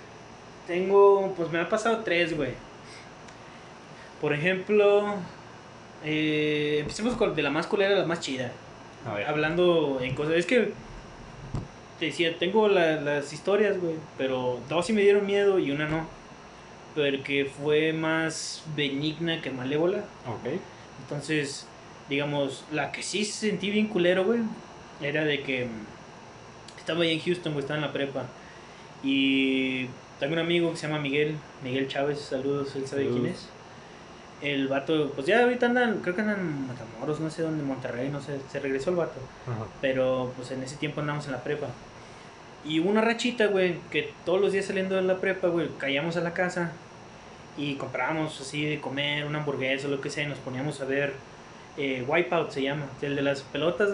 [SPEAKER 2] Tengo, pues me han pasado tres, güey. Por ejemplo, eh, empecemos con de la más culera a la más chida.
[SPEAKER 1] A ver.
[SPEAKER 2] Hablando en cosas. Es que te decía, tengo la- las historias, güey. Pero dos sí me dieron miedo y una no. Porque fue más benigna que malévola.
[SPEAKER 1] Ok.
[SPEAKER 2] Entonces, digamos, la que sí sentí bien culero, güey, era de que estaba ahí en Houston, güey, estaba en la prepa. Y tengo un amigo que se llama Miguel, Miguel Chávez, saludos, él sabe quién es. El vato, pues ya ahorita andan, creo que andan en Matamoros, no sé dónde, Monterrey, no sé, se regresó el vato.
[SPEAKER 1] Ajá.
[SPEAKER 2] Pero pues en ese tiempo andamos en la prepa. Y hubo una rachita, güey, que todos los días saliendo de la prepa, güey, caíamos a la casa y comprábamos así de comer una hamburguesa o lo que sea y nos poníamos a ver eh, Wipeout se llama, el de las pelotas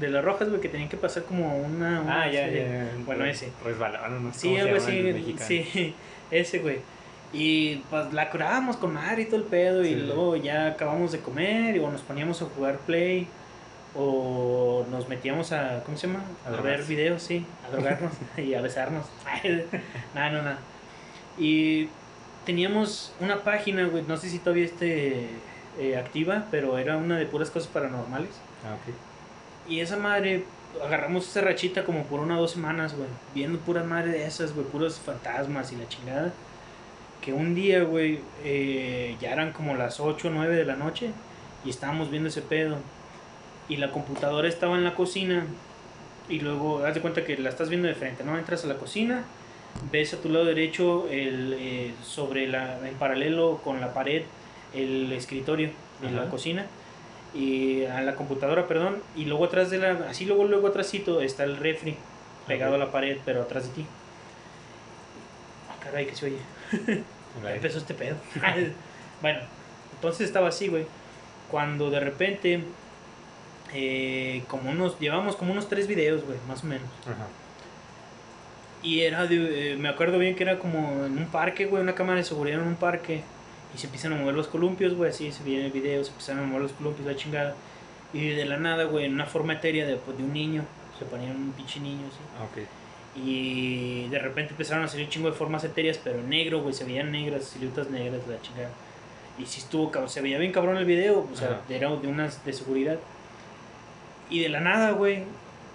[SPEAKER 2] de las rojas, güey, que tenían que pasar como una... una
[SPEAKER 1] Ah, ya,
[SPEAKER 2] serie.
[SPEAKER 1] ya.
[SPEAKER 2] Bueno, ese.
[SPEAKER 1] Resbalaron, no sé
[SPEAKER 2] Sí, algo así, sí, ese, güey. Y pues la curábamos con madre y todo el pedo y
[SPEAKER 1] Sí.
[SPEAKER 2] luego ya acabamos de comer y o nos poníamos a jugar play o nos metíamos a, ¿cómo se llama?
[SPEAKER 1] A
[SPEAKER 2] ver videos, sí, a drogarnos y a besarnos. no, no, no. Y teníamos una página, güey, no sé si todavía esté eh, activa, pero era una de puras cosas paranormales.
[SPEAKER 1] Ah, ok.
[SPEAKER 2] Y esa madre, agarramos esa rachita como por una o dos semanas, güey. Viendo pura madre de esas, güey, puros fantasmas y la chingada. Que un día, güey, eh, ya eran como las 8 o 9 de la noche y estábamos viendo ese pedo. Y la computadora estaba en la cocina. Y luego, haz de cuenta que la estás viendo de frente, ¿no? Entras a la cocina, ves a tu lado derecho, el, eh, sobre la, en paralelo con la pared, el escritorio de la cocina y a la computadora, perdón, y luego atrás de la, así luego luego atrásito está el refri pegado a la pared, pero atrás de ti. Caray, que se oye. Ya empezó este pedo. bueno, entonces estaba así, güey. Cuando de repente, eh, como unos, llevamos como unos tres videos, güey, más o menos.
[SPEAKER 1] Ajá.
[SPEAKER 2] Y era de, eh, me acuerdo bien que era como en un parque, güey, una cámara de seguridad en un parque. Y se empiezan a mover los columpios, güey, así se en el video, se empiezan a mover los columpios, la chingada. Y de la nada, güey, en una forma etérea de, pues, de un niño, se ponía un pinche niño así.
[SPEAKER 1] Ah, Ok.
[SPEAKER 2] Y de repente empezaron a salir un chingo de formas etéreas, pero negro, güey, se veían negras, siluetas negras, la chingada. Y sí estuvo, se veía bien cabrón el video, o sea,
[SPEAKER 1] Ajá.
[SPEAKER 2] era de unas de seguridad. Y de la nada, güey,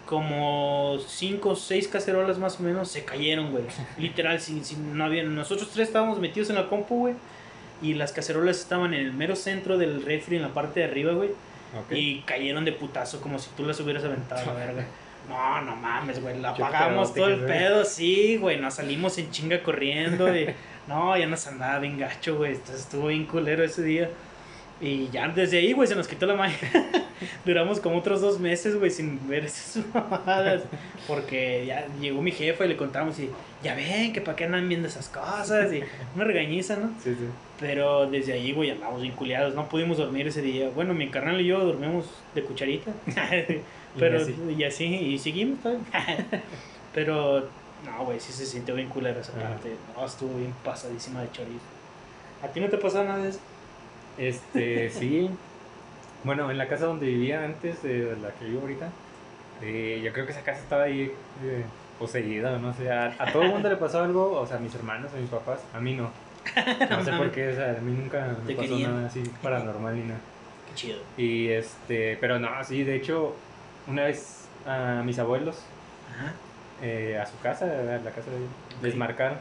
[SPEAKER 2] como cinco o seis cacerolas más o menos se cayeron, güey. Literal, sin, sin, no había, nosotros tres estábamos metidos en la compu, güey. Y las cacerolas estaban en el mero centro del refri, en la parte de arriba, güey. Y cayeron de putazo, como si tú las hubieras aventado a la verga. No, no mames, güey. La apagamos todo el pedo, sí, güey. Nos salimos en chinga corriendo. Y, no, ya nos andaba bien gacho, güey. Entonces estuvo bien culero ese día. Y ya desde ahí, güey, se nos quitó la magia. Duramos como otros dos meses, güey, sin ver esas mamadas. Porque ya llegó mi jefa y le contamos y ya ven que para qué andan viendo esas cosas. Y una regañiza, ¿no?
[SPEAKER 1] Sí, sí.
[SPEAKER 2] Pero desde ahí, güey, andamos bien culiados. No pudimos dormir ese día. Bueno, mi carnal y yo dormimos de cucharita. Pero,
[SPEAKER 1] Y así.
[SPEAKER 2] y así, y seguimos. Pero, no, güey, sí se sintió bien culera esa parte. No, estuvo bien pasadísima de chorizo. ¿A ti no te pasó nada de eso?
[SPEAKER 1] Este, sí. Bueno, en la casa donde vivía antes de la que vivo ahorita, eh, yo creo que esa casa estaba ahí eh, poseída, no sé. A, a todo el mundo le pasó algo, o sea, a mis hermanos, a mis papás, a mí no. No sé por qué, o sea, a mí nunca me pasó
[SPEAKER 2] querían.
[SPEAKER 1] nada así paranormal ni nada.
[SPEAKER 2] Qué chido.
[SPEAKER 1] Y este, pero no, sí, de hecho, una vez a mis abuelos,
[SPEAKER 2] Ajá.
[SPEAKER 1] eh, a su casa, a la casa de ellos, les
[SPEAKER 2] Ok.
[SPEAKER 1] marcaron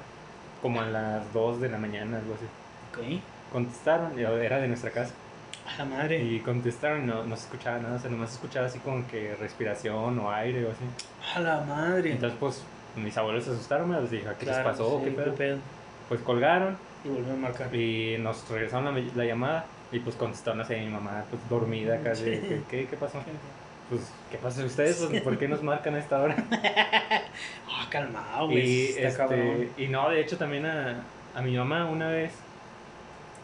[SPEAKER 1] como a las 2 de la mañana, algo así.
[SPEAKER 2] Ok.
[SPEAKER 1] Contestaron, era de nuestra casa.
[SPEAKER 2] A la madre.
[SPEAKER 1] Y contestaron, y no, no se escuchaba nada, o sea, nomás se escuchaba así como que respiración o aire o así.
[SPEAKER 2] A la madre.
[SPEAKER 1] Entonces, pues, mis abuelos se asustaron, me les dije, ¿qué
[SPEAKER 2] Claro,
[SPEAKER 1] les pasó?
[SPEAKER 2] sí,
[SPEAKER 1] ¿Qué pedo?
[SPEAKER 2] pedo?
[SPEAKER 1] Pues colgaron
[SPEAKER 2] Y volvió a marcar.
[SPEAKER 1] y nos regresaron la, la llamada y pues contestaron así mi mamá, pues dormida casi. ¿Qué, qué, qué pasó? Pues, ¿qué pasa ustedes? Pues, ¿Por qué nos marcan a esta hora?
[SPEAKER 2] Ah, calmado, güey.
[SPEAKER 1] y, este, y no, de hecho también a, a mi mamá una vez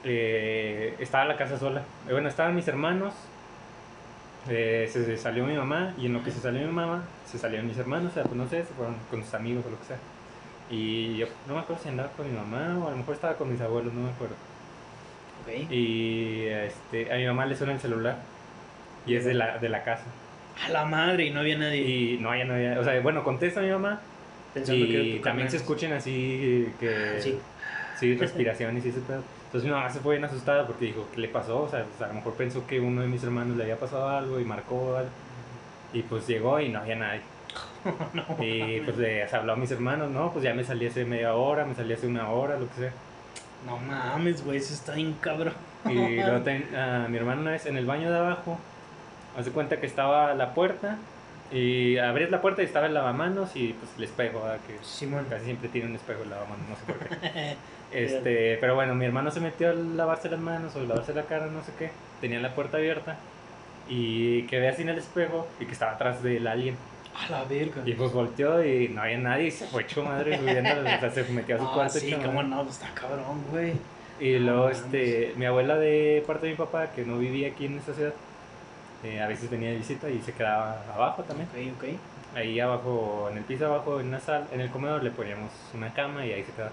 [SPEAKER 1] eh, estaba en la casa sola. Eh, Bueno, estaban mis hermanos, eh, se, se salió mi mamá y en lo que se salió mi mamá, se salieron mis hermanos, o sea, pues no sé, se fueron con sus amigos o lo que sea. Y yo no me acuerdo si andaba con mi mamá o a lo mejor estaba con mis abuelos, no me acuerdo.
[SPEAKER 2] Ok.
[SPEAKER 1] Y este, a mi mamá le suena el celular y es de la, de la casa.
[SPEAKER 2] A la madre, y no había nadie.
[SPEAKER 1] Y no, ya no había, o sea, bueno, contesta mi mamá
[SPEAKER 2] pensando que
[SPEAKER 1] y
[SPEAKER 2] tu
[SPEAKER 1] también se escuchen así que...
[SPEAKER 2] Sí.
[SPEAKER 1] Sí, respiraciones y ese pedo. Entonces mi mamá se fue bien asustada porque dijo, ¿qué le pasó? O sea, pues, a lo mejor pensó que uno de mis hermanos le había pasado algo y marcó algo. Y pues llegó y no había nadie.
[SPEAKER 2] no,
[SPEAKER 1] Y pues les habló a mis hermanos, no, pues ya me salí hace media hora, me salí hace una hora, lo que sea.
[SPEAKER 2] no mames, güey, eso está bien cabrón.
[SPEAKER 1] Y luego ten- a mi hermano una vez en el baño de abajo, hace cuenta que estaba la puerta y abrías la puerta y estaba el lavamanos y pues el espejo, ¿verdad? que
[SPEAKER 2] Simón.
[SPEAKER 1] casi siempre tiene un espejo el lavamanos, no sé por qué. Este, pero bueno, mi hermano se metió a lavarse las manos o lavarse la cara, no sé qué. Tenía la puerta abierta y quedé así en el espejo y que estaba atrás del alien.
[SPEAKER 2] A la verga.
[SPEAKER 1] Y pues volteó y no había nadie y se fue hecho madre subiendo, o sea, se metió a su
[SPEAKER 2] Ah,
[SPEAKER 1] cuarto.
[SPEAKER 2] sí, cómo no, pues está cabrón, güey.
[SPEAKER 1] Y luego,
[SPEAKER 2] No
[SPEAKER 1] este, mi abuela de parte de mi papá, que no vivía aquí en esta ciudad, eh, a veces venía de visita y se quedaba abajo también.
[SPEAKER 2] Ok, ok.
[SPEAKER 1] Ahí abajo, en el piso abajo, en una sala, en el comedor le poníamos una cama y ahí se quedaba.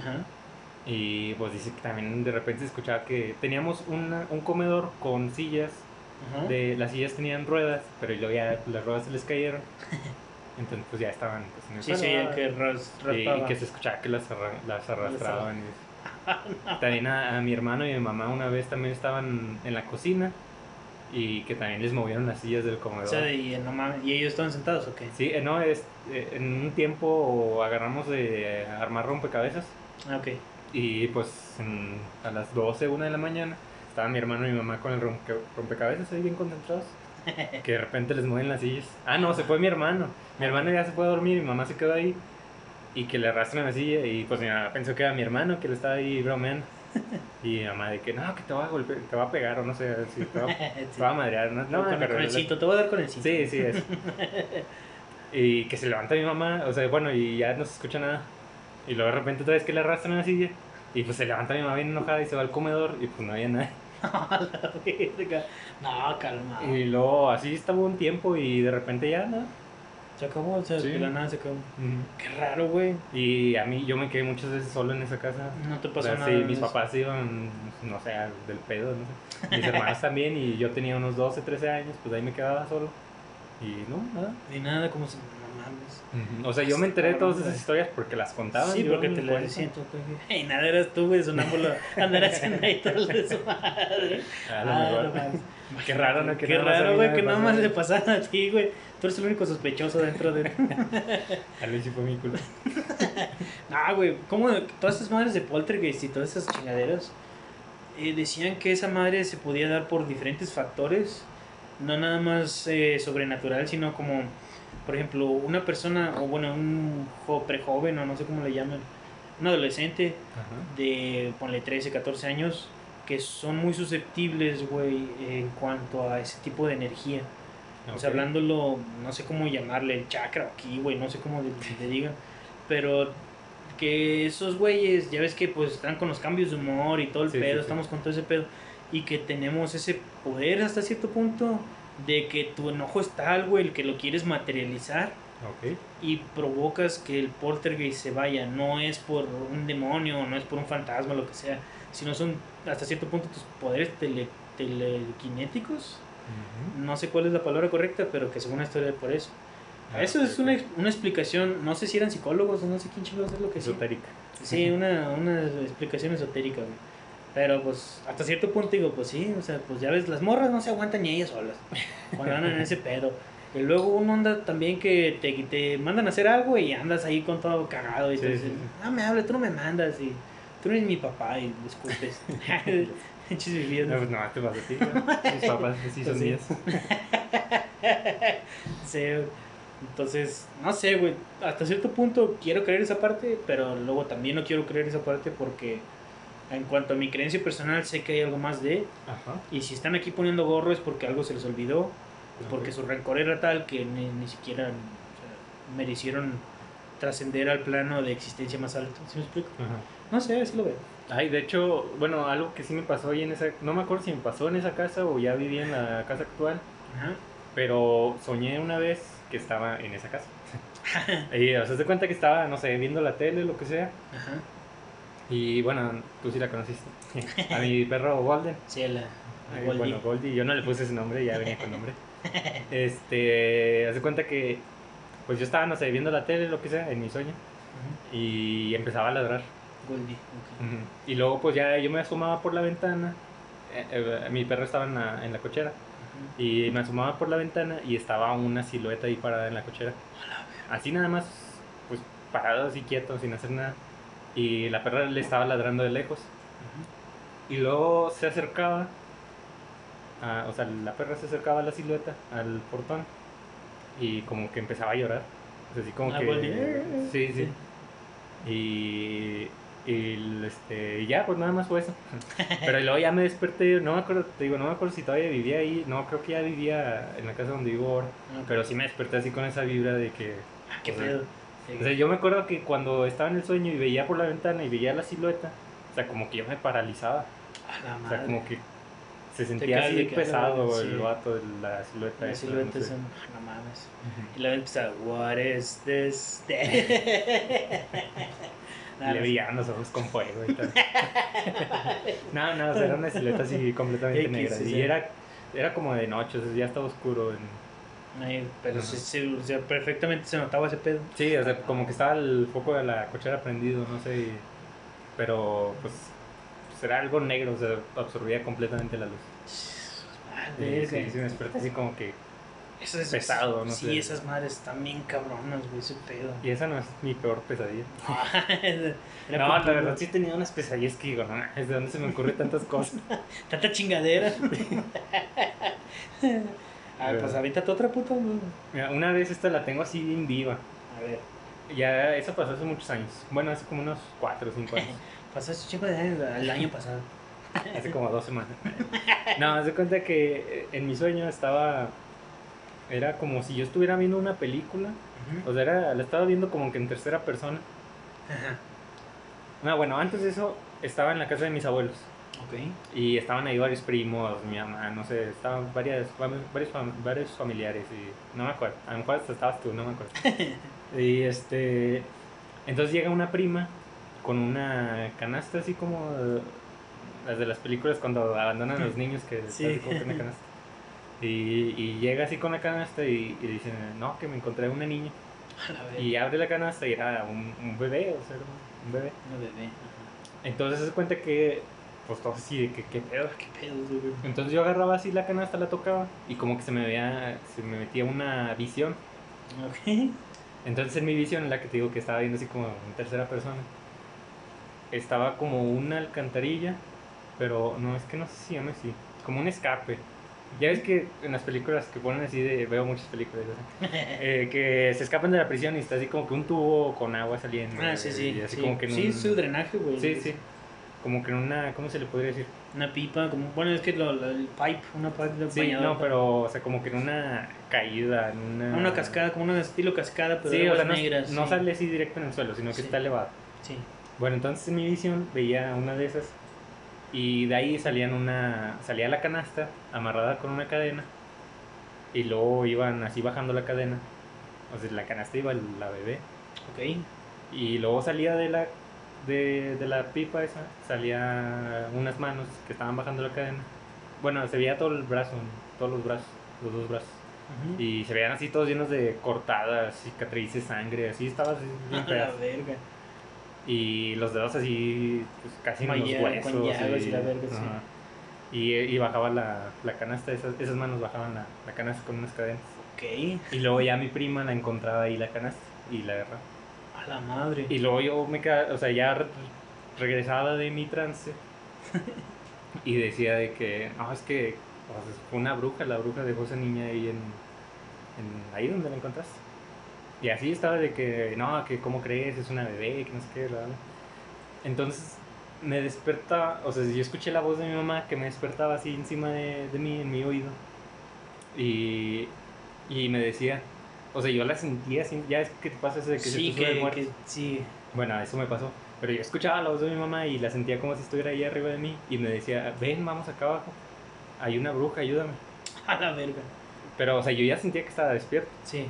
[SPEAKER 2] Ajá.
[SPEAKER 1] Y pues dice que también de repente se escuchaba que teníamos una, un comedor con sillas,
[SPEAKER 2] Ajá.
[SPEAKER 1] de, las sillas tenían ruedas, pero luego ya las ruedas se les cayeron. Entonces pues ya estaban pues, en el
[SPEAKER 2] Sí,
[SPEAKER 1] suelo,
[SPEAKER 2] sí, que ras,
[SPEAKER 1] Y- que se escuchaba que las, arra- las arrastraban. y- También a, a mi hermano y a mi mamá una vez también estaban en la cocina y que también les movieron las sillas del comedor.
[SPEAKER 2] O sea, y, no mames, ¿y ellos estaban sentados o qué?
[SPEAKER 1] Sí, eh, no, es, eh, en un tiempo agarramos de armar rompecabezas
[SPEAKER 2] Ah, ok.
[SPEAKER 1] y pues en- a las 12, 1 de la mañana estaban mi hermano y mi mamá con el rompe- rompecabezas ahí bien concentrados. Que de repente les mueven las sillas. Ah, no, se fue mi hermano. Mi hermano ya se fue a dormir, mi mamá se quedó ahí. Y que le arrastran la silla y pues mi mamá pensó que era mi hermano que le estaba ahí bromeando. Y mi mamá de que no, que te va a golpear, te va a pegar o no sé, si te va, te
[SPEAKER 2] Sí.
[SPEAKER 1] va a madrear. No, no,
[SPEAKER 2] con, el cinto, te voy a dar con el cinto.
[SPEAKER 1] Sí, sí, es. y que se levanta mi mamá, o sea, bueno, y ya no se escucha nada. Y luego de repente otra vez que le arrastran la silla. Y pues se levanta mi mamá bien enojada y se va al comedor y pues no había nada.
[SPEAKER 2] No, calma.
[SPEAKER 1] Y luego así estaba un tiempo y de repente ya nada.
[SPEAKER 2] Se acabó, o sea,
[SPEAKER 1] Sí.
[SPEAKER 2] de la nada se acabó. Qué raro, güey.
[SPEAKER 1] Y a mí yo me quedé muchas veces solo en esa casa.
[SPEAKER 2] No te
[SPEAKER 1] O
[SPEAKER 2] pasó
[SPEAKER 1] sea,
[SPEAKER 2] nada.
[SPEAKER 1] sí, mis papás iban, no sé, del pedo, no sé. Mis hermanas también y yo tenía unos 12, 13 años, pues ahí me quedaba solo. Y no, nada.
[SPEAKER 2] Ni nada, como si. No mames.
[SPEAKER 1] O sea, yo me enteré de todas esas historias porque las contaban.
[SPEAKER 2] Sí, porque te lo
[SPEAKER 1] cuenta.
[SPEAKER 2] decían. Y nada, eras tú, güey, sonámbulo. Andar haciendo ahí todo el de su madre.
[SPEAKER 1] A lo
[SPEAKER 2] Ah,
[SPEAKER 1] mejor.
[SPEAKER 2] no.
[SPEAKER 1] Qué raro, ¿no?
[SPEAKER 2] Qué
[SPEAKER 1] nada más a
[SPEAKER 2] raro, güey, que nada más le pasara a ti, güey. Tú eres el único sospechoso dentro de.
[SPEAKER 1] A sí fue mi culpa.
[SPEAKER 2] Ah, güey, ¿cómo todas esas madres de poltergeist y todas esas chingaderas eh, decían que esa madre se podía dar por diferentes factores, no nada más eh, sobrenatural, sino como, por ejemplo, una persona, o bueno, un jo- prejoven, o no sé cómo le llaman, un adolescente
[SPEAKER 1] Ajá.
[SPEAKER 2] de, ponle 13, 14 años, que son muy susceptibles, güey, en cuanto a ese tipo de energía. O sea, hablándolo, no sé cómo llamarle, el chakra aquí, güey, no sé cómo le, le digan. Pero que esos güeyes, ya ves que pues están con los cambios de humor y todo el
[SPEAKER 1] Sí,
[SPEAKER 2] pedo,
[SPEAKER 1] sí, sí.
[SPEAKER 2] estamos con todo ese pedo. Y que tenemos ese poder hasta cierto punto de que tu enojo es tal, güey, el que lo quieres materializar
[SPEAKER 1] Ok.
[SPEAKER 2] y provocas que el poltergeist se vaya. No es por un demonio, no es por un fantasma, lo que sea, sino son hasta cierto punto tus poderes tele, telequinéticos.
[SPEAKER 1] Ujú.
[SPEAKER 2] No sé cuál es la palabra correcta, pero que según esto era por eso.
[SPEAKER 1] Ah,
[SPEAKER 2] eso es
[SPEAKER 1] ok,
[SPEAKER 2] una, una explicación, no sé si eran psicólogos o no sé quién chingados es lo que sí.
[SPEAKER 1] Esotérica.
[SPEAKER 2] Sí, una, una explicación esotérica, güey. Pero pues hasta cierto punto digo, pues sí, o sea, pues ya ves, las morras no se aguantan ni ellas solas cuando andan en ese pedo. Y luego uno anda también que te, te mandan a hacer algo y andas ahí con todo cagado y
[SPEAKER 1] Sí,
[SPEAKER 2] te dicen,
[SPEAKER 1] sí.
[SPEAKER 2] ah, me hablas, tú no me mandas y tú eres mi papá y disculpes.
[SPEAKER 1] No, pues nada, te vas a ti. ¿no? Mis papás sí son.
[SPEAKER 2] Sí, entonces, no sé, güey. Hasta cierto punto quiero creer esa parte, pero luego también no quiero creer esa parte porque en cuanto a mi creencia personal sé que hay algo más de...
[SPEAKER 1] Ajá.
[SPEAKER 2] Y si están aquí poniendo gorro es porque algo se les olvidó, porque
[SPEAKER 1] Ok.
[SPEAKER 2] su rencor era tal que ni, ni siquiera o sea, merecieron trascender al plano de existencia más alto. ¿Sí me explico?
[SPEAKER 1] Ajá.
[SPEAKER 2] No sé, así lo veo.
[SPEAKER 1] Ay, de hecho, bueno, algo que sí me pasó ahí en esa... No me acuerdo si me pasó en esa casa o ya vivía en la casa actual,
[SPEAKER 2] Ajá.
[SPEAKER 1] pero soñé una vez que estaba en esa casa. y o sea, se cuenta que estaba, no sé, viendo la tele, lo que sea.
[SPEAKER 2] Ajá.
[SPEAKER 1] Y bueno, tú sí la conociste. A mi perro Golden.
[SPEAKER 2] Sí, la
[SPEAKER 1] Ay,
[SPEAKER 2] Goldie.
[SPEAKER 1] Bueno, Goldie, yo no le puse ese nombre, ya venía con nombre. Este, hace cuenta que, pues yo estaba, no sé, viendo la tele, lo que sea, en mi sueño,
[SPEAKER 2] Ujú.
[SPEAKER 1] y empezaba a ladrar.
[SPEAKER 2] Goldie.
[SPEAKER 1] Y luego pues ya yo me asomaba por la ventana. eh, eh, mi perro estaba en la, en la cochera. Y me asomaba por la ventana y estaba una silueta ahí parada en la cochera. Así nada más, pues parado así quieto, sin hacer nada. Y la perra le estaba ladrando de lejos. Y luego se acercaba, a- o sea, la perra se acercaba a la silueta, al portón, y como que empezaba a llorar. O sea, así como
[SPEAKER 2] Ah,
[SPEAKER 1] que...
[SPEAKER 2] Goldie.
[SPEAKER 1] Sí, sí. Y, y este, ya, pues nada más fue eso. Pero luego ya me desperté, no me acuerdo, te digo, no me acuerdo si todavía vivía ahí, no, creo que ya vivía en la casa donde vivo ahora.
[SPEAKER 2] Ah, ok.
[SPEAKER 1] Pero sí me desperté así con esa vibra de que...
[SPEAKER 2] Ah, qué
[SPEAKER 1] o
[SPEAKER 2] pedo.
[SPEAKER 1] O sea, yo me acuerdo que cuando estaba en el sueño y veía por la ventana y veía la silueta, o sea, como que yo me paralizaba.
[SPEAKER 2] A la
[SPEAKER 1] O
[SPEAKER 2] madre.
[SPEAKER 1] sea, como que se sentía
[SPEAKER 2] cae
[SPEAKER 1] así pesado el
[SPEAKER 2] sí.
[SPEAKER 1] vato de la silueta.
[SPEAKER 2] La
[SPEAKER 1] esa,
[SPEAKER 2] silueta
[SPEAKER 1] no sé.
[SPEAKER 2] No mames.
[SPEAKER 1] Ujú.
[SPEAKER 2] Y la empezaba, what is this?
[SPEAKER 1] Le brillaban los ojos con fuego y tal. no, no, o sea, era una silueta así completamente negra. Y era, era como de noche, o sea, ya estaba oscuro. en-
[SPEAKER 2] Ay, pero
[SPEAKER 1] Ajá.
[SPEAKER 2] sí, sí, o sea, perfectamente se notaba ese pedo.
[SPEAKER 1] Sí, o sea, como que estaba el foco de la cochera prendido, no sé. y- Pero pues era algo negro, o sea, absorbía completamente la luz.
[SPEAKER 2] Verga.
[SPEAKER 1] sí, sí, me desperté así como que.
[SPEAKER 2] Eso es
[SPEAKER 1] pesado, no
[SPEAKER 2] sí,
[SPEAKER 1] sé.
[SPEAKER 2] esas madres están bien cabronas, güey, ese pedo.
[SPEAKER 1] Y esa no es mi peor pesadilla. No, la verdad sí he tenido unas pesadillas que digo, no, ¿es de dónde se me ocurren tantas cosas?
[SPEAKER 2] Tanta chingadera. A ver, pues aviéntate otra puta.
[SPEAKER 1] Mira, una vez esta la tengo así bien viva.
[SPEAKER 2] A ver,
[SPEAKER 1] Ya, eso pasó hace muchos años. Bueno, hace como unos 4 o 5 años.
[SPEAKER 2] Pasó ese chico de años, el año pasado.
[SPEAKER 1] Hace como dos semanas. No, haz de cuenta que eh, en mi sueño estaba. Era como si yo estuviera viendo una película. O sea, era, la estaba viendo como que en tercera persona.
[SPEAKER 2] Ajá.
[SPEAKER 1] No, bueno, antes de eso estaba en la casa de mis abuelos.
[SPEAKER 2] Ok.
[SPEAKER 1] Y estaban ahí varios primos, mi mamá, no sé, estaban varias, varios, varios familiares y no me acuerdo. A lo mejor hasta estabas tú, no me acuerdo. y este. Entonces llega una prima con una canasta así como eh, las de las películas cuando abandonan a los niños que
[SPEAKER 2] Sí.
[SPEAKER 1] así como una canasta. Y, y llega así con la canasta y, y dice, no, que me encontré una niña. Y abre la canasta y era un, un bebé, o sea, un bebé.
[SPEAKER 2] Una bebé.
[SPEAKER 1] Entonces se cuenta que, pues todo así de que, ¿qué pedo?
[SPEAKER 2] Qué pedo, güey.
[SPEAKER 1] Entonces yo agarraba así la canasta, la tocaba y como que se me veía, se me metía una visión.
[SPEAKER 2] Ok.
[SPEAKER 1] Entonces en mi visión, en la que te digo que estaba viendo así como en tercera persona, estaba como una alcantarilla, pero no, es que no sé si se llama así, como un escape. Ya ves que en las películas que ponen así de, veo muchas películas, ¿no? Eh, que se escapan de la prisión y está así como que un tubo con agua saliendo.
[SPEAKER 2] Ah, sí, sí.
[SPEAKER 1] y así
[SPEAKER 2] sí.
[SPEAKER 1] como que en
[SPEAKER 2] Sí,
[SPEAKER 1] un-
[SPEAKER 2] su drenaje, güey.
[SPEAKER 1] Sí, sí. Como que en una, ¿cómo se le podría decir?
[SPEAKER 2] Una pipa, como. Bueno, es que lo, lo- el pipe, una pipe de
[SPEAKER 1] Sí,
[SPEAKER 2] bañador.
[SPEAKER 1] no, pero, o sea, como que en una caída, en una...
[SPEAKER 2] Una cascada, como un estilo cascada, pero
[SPEAKER 1] Sí,
[SPEAKER 2] de
[SPEAKER 1] o sea, no,
[SPEAKER 2] negras.
[SPEAKER 1] no
[SPEAKER 2] sí.
[SPEAKER 1] sale así directo en el suelo, sino que está elevado.
[SPEAKER 2] Sí.
[SPEAKER 1] Bueno, entonces en mi visión veía una de esas y de ahí salían una, salía la canasta amarrada con una cadena y luego iban así bajando la cadena. O sea, la canasta iba la bebé
[SPEAKER 2] Ok.
[SPEAKER 1] y luego salía de la de, de la pipa esa, salía unas manos que estaban bajando la cadena. Bueno, se veía todo el brazo, todos los brazos, los dos brazos.
[SPEAKER 2] Ujú.
[SPEAKER 1] Y se veían así todos llenos de cortadas, cicatrices, sangre, así estaba así
[SPEAKER 2] la verga.
[SPEAKER 1] Y los dedos así, pues, casi en los huesos.
[SPEAKER 2] con y la verga, sí.
[SPEAKER 1] ajá. Y, y bajaba la, la canasta, esas, esas manos bajaban la, la canasta con unas cadenas.
[SPEAKER 2] Ok.
[SPEAKER 1] Y luego ya mi prima la encontraba ahí la canasta y la agarraba.
[SPEAKER 2] A la madre.
[SPEAKER 1] Y luego yo me quedaba, o sea, ya re- regresaba de mi trance y decía de que, no, es que o sea, fue una bruja, la bruja dejó esa niña ahí en, en- ahí donde la encontraste. Y así estaba de que, no, que cómo crees, es una bebé, que no sé qué, bla. Entonces me despertaba, o sea, yo escuché la voz de mi mamá que me despertaba así encima de, de mí, en mi oído. Y, y me decía, o sea, yo la sentía así, ya es que te pasa eso de que
[SPEAKER 2] sí,
[SPEAKER 1] se te
[SPEAKER 2] que, que sí.
[SPEAKER 1] Bueno, eso me pasó. Pero yo escuchaba la voz de mi mamá y la sentía como si estuviera ahí arriba de mí. Y me decía, ven, vamos acá abajo. Hay una bruja, ayúdame.
[SPEAKER 2] A la verga.
[SPEAKER 1] Pero, o sea, yo ya sentía que estaba despierto.
[SPEAKER 2] Sí.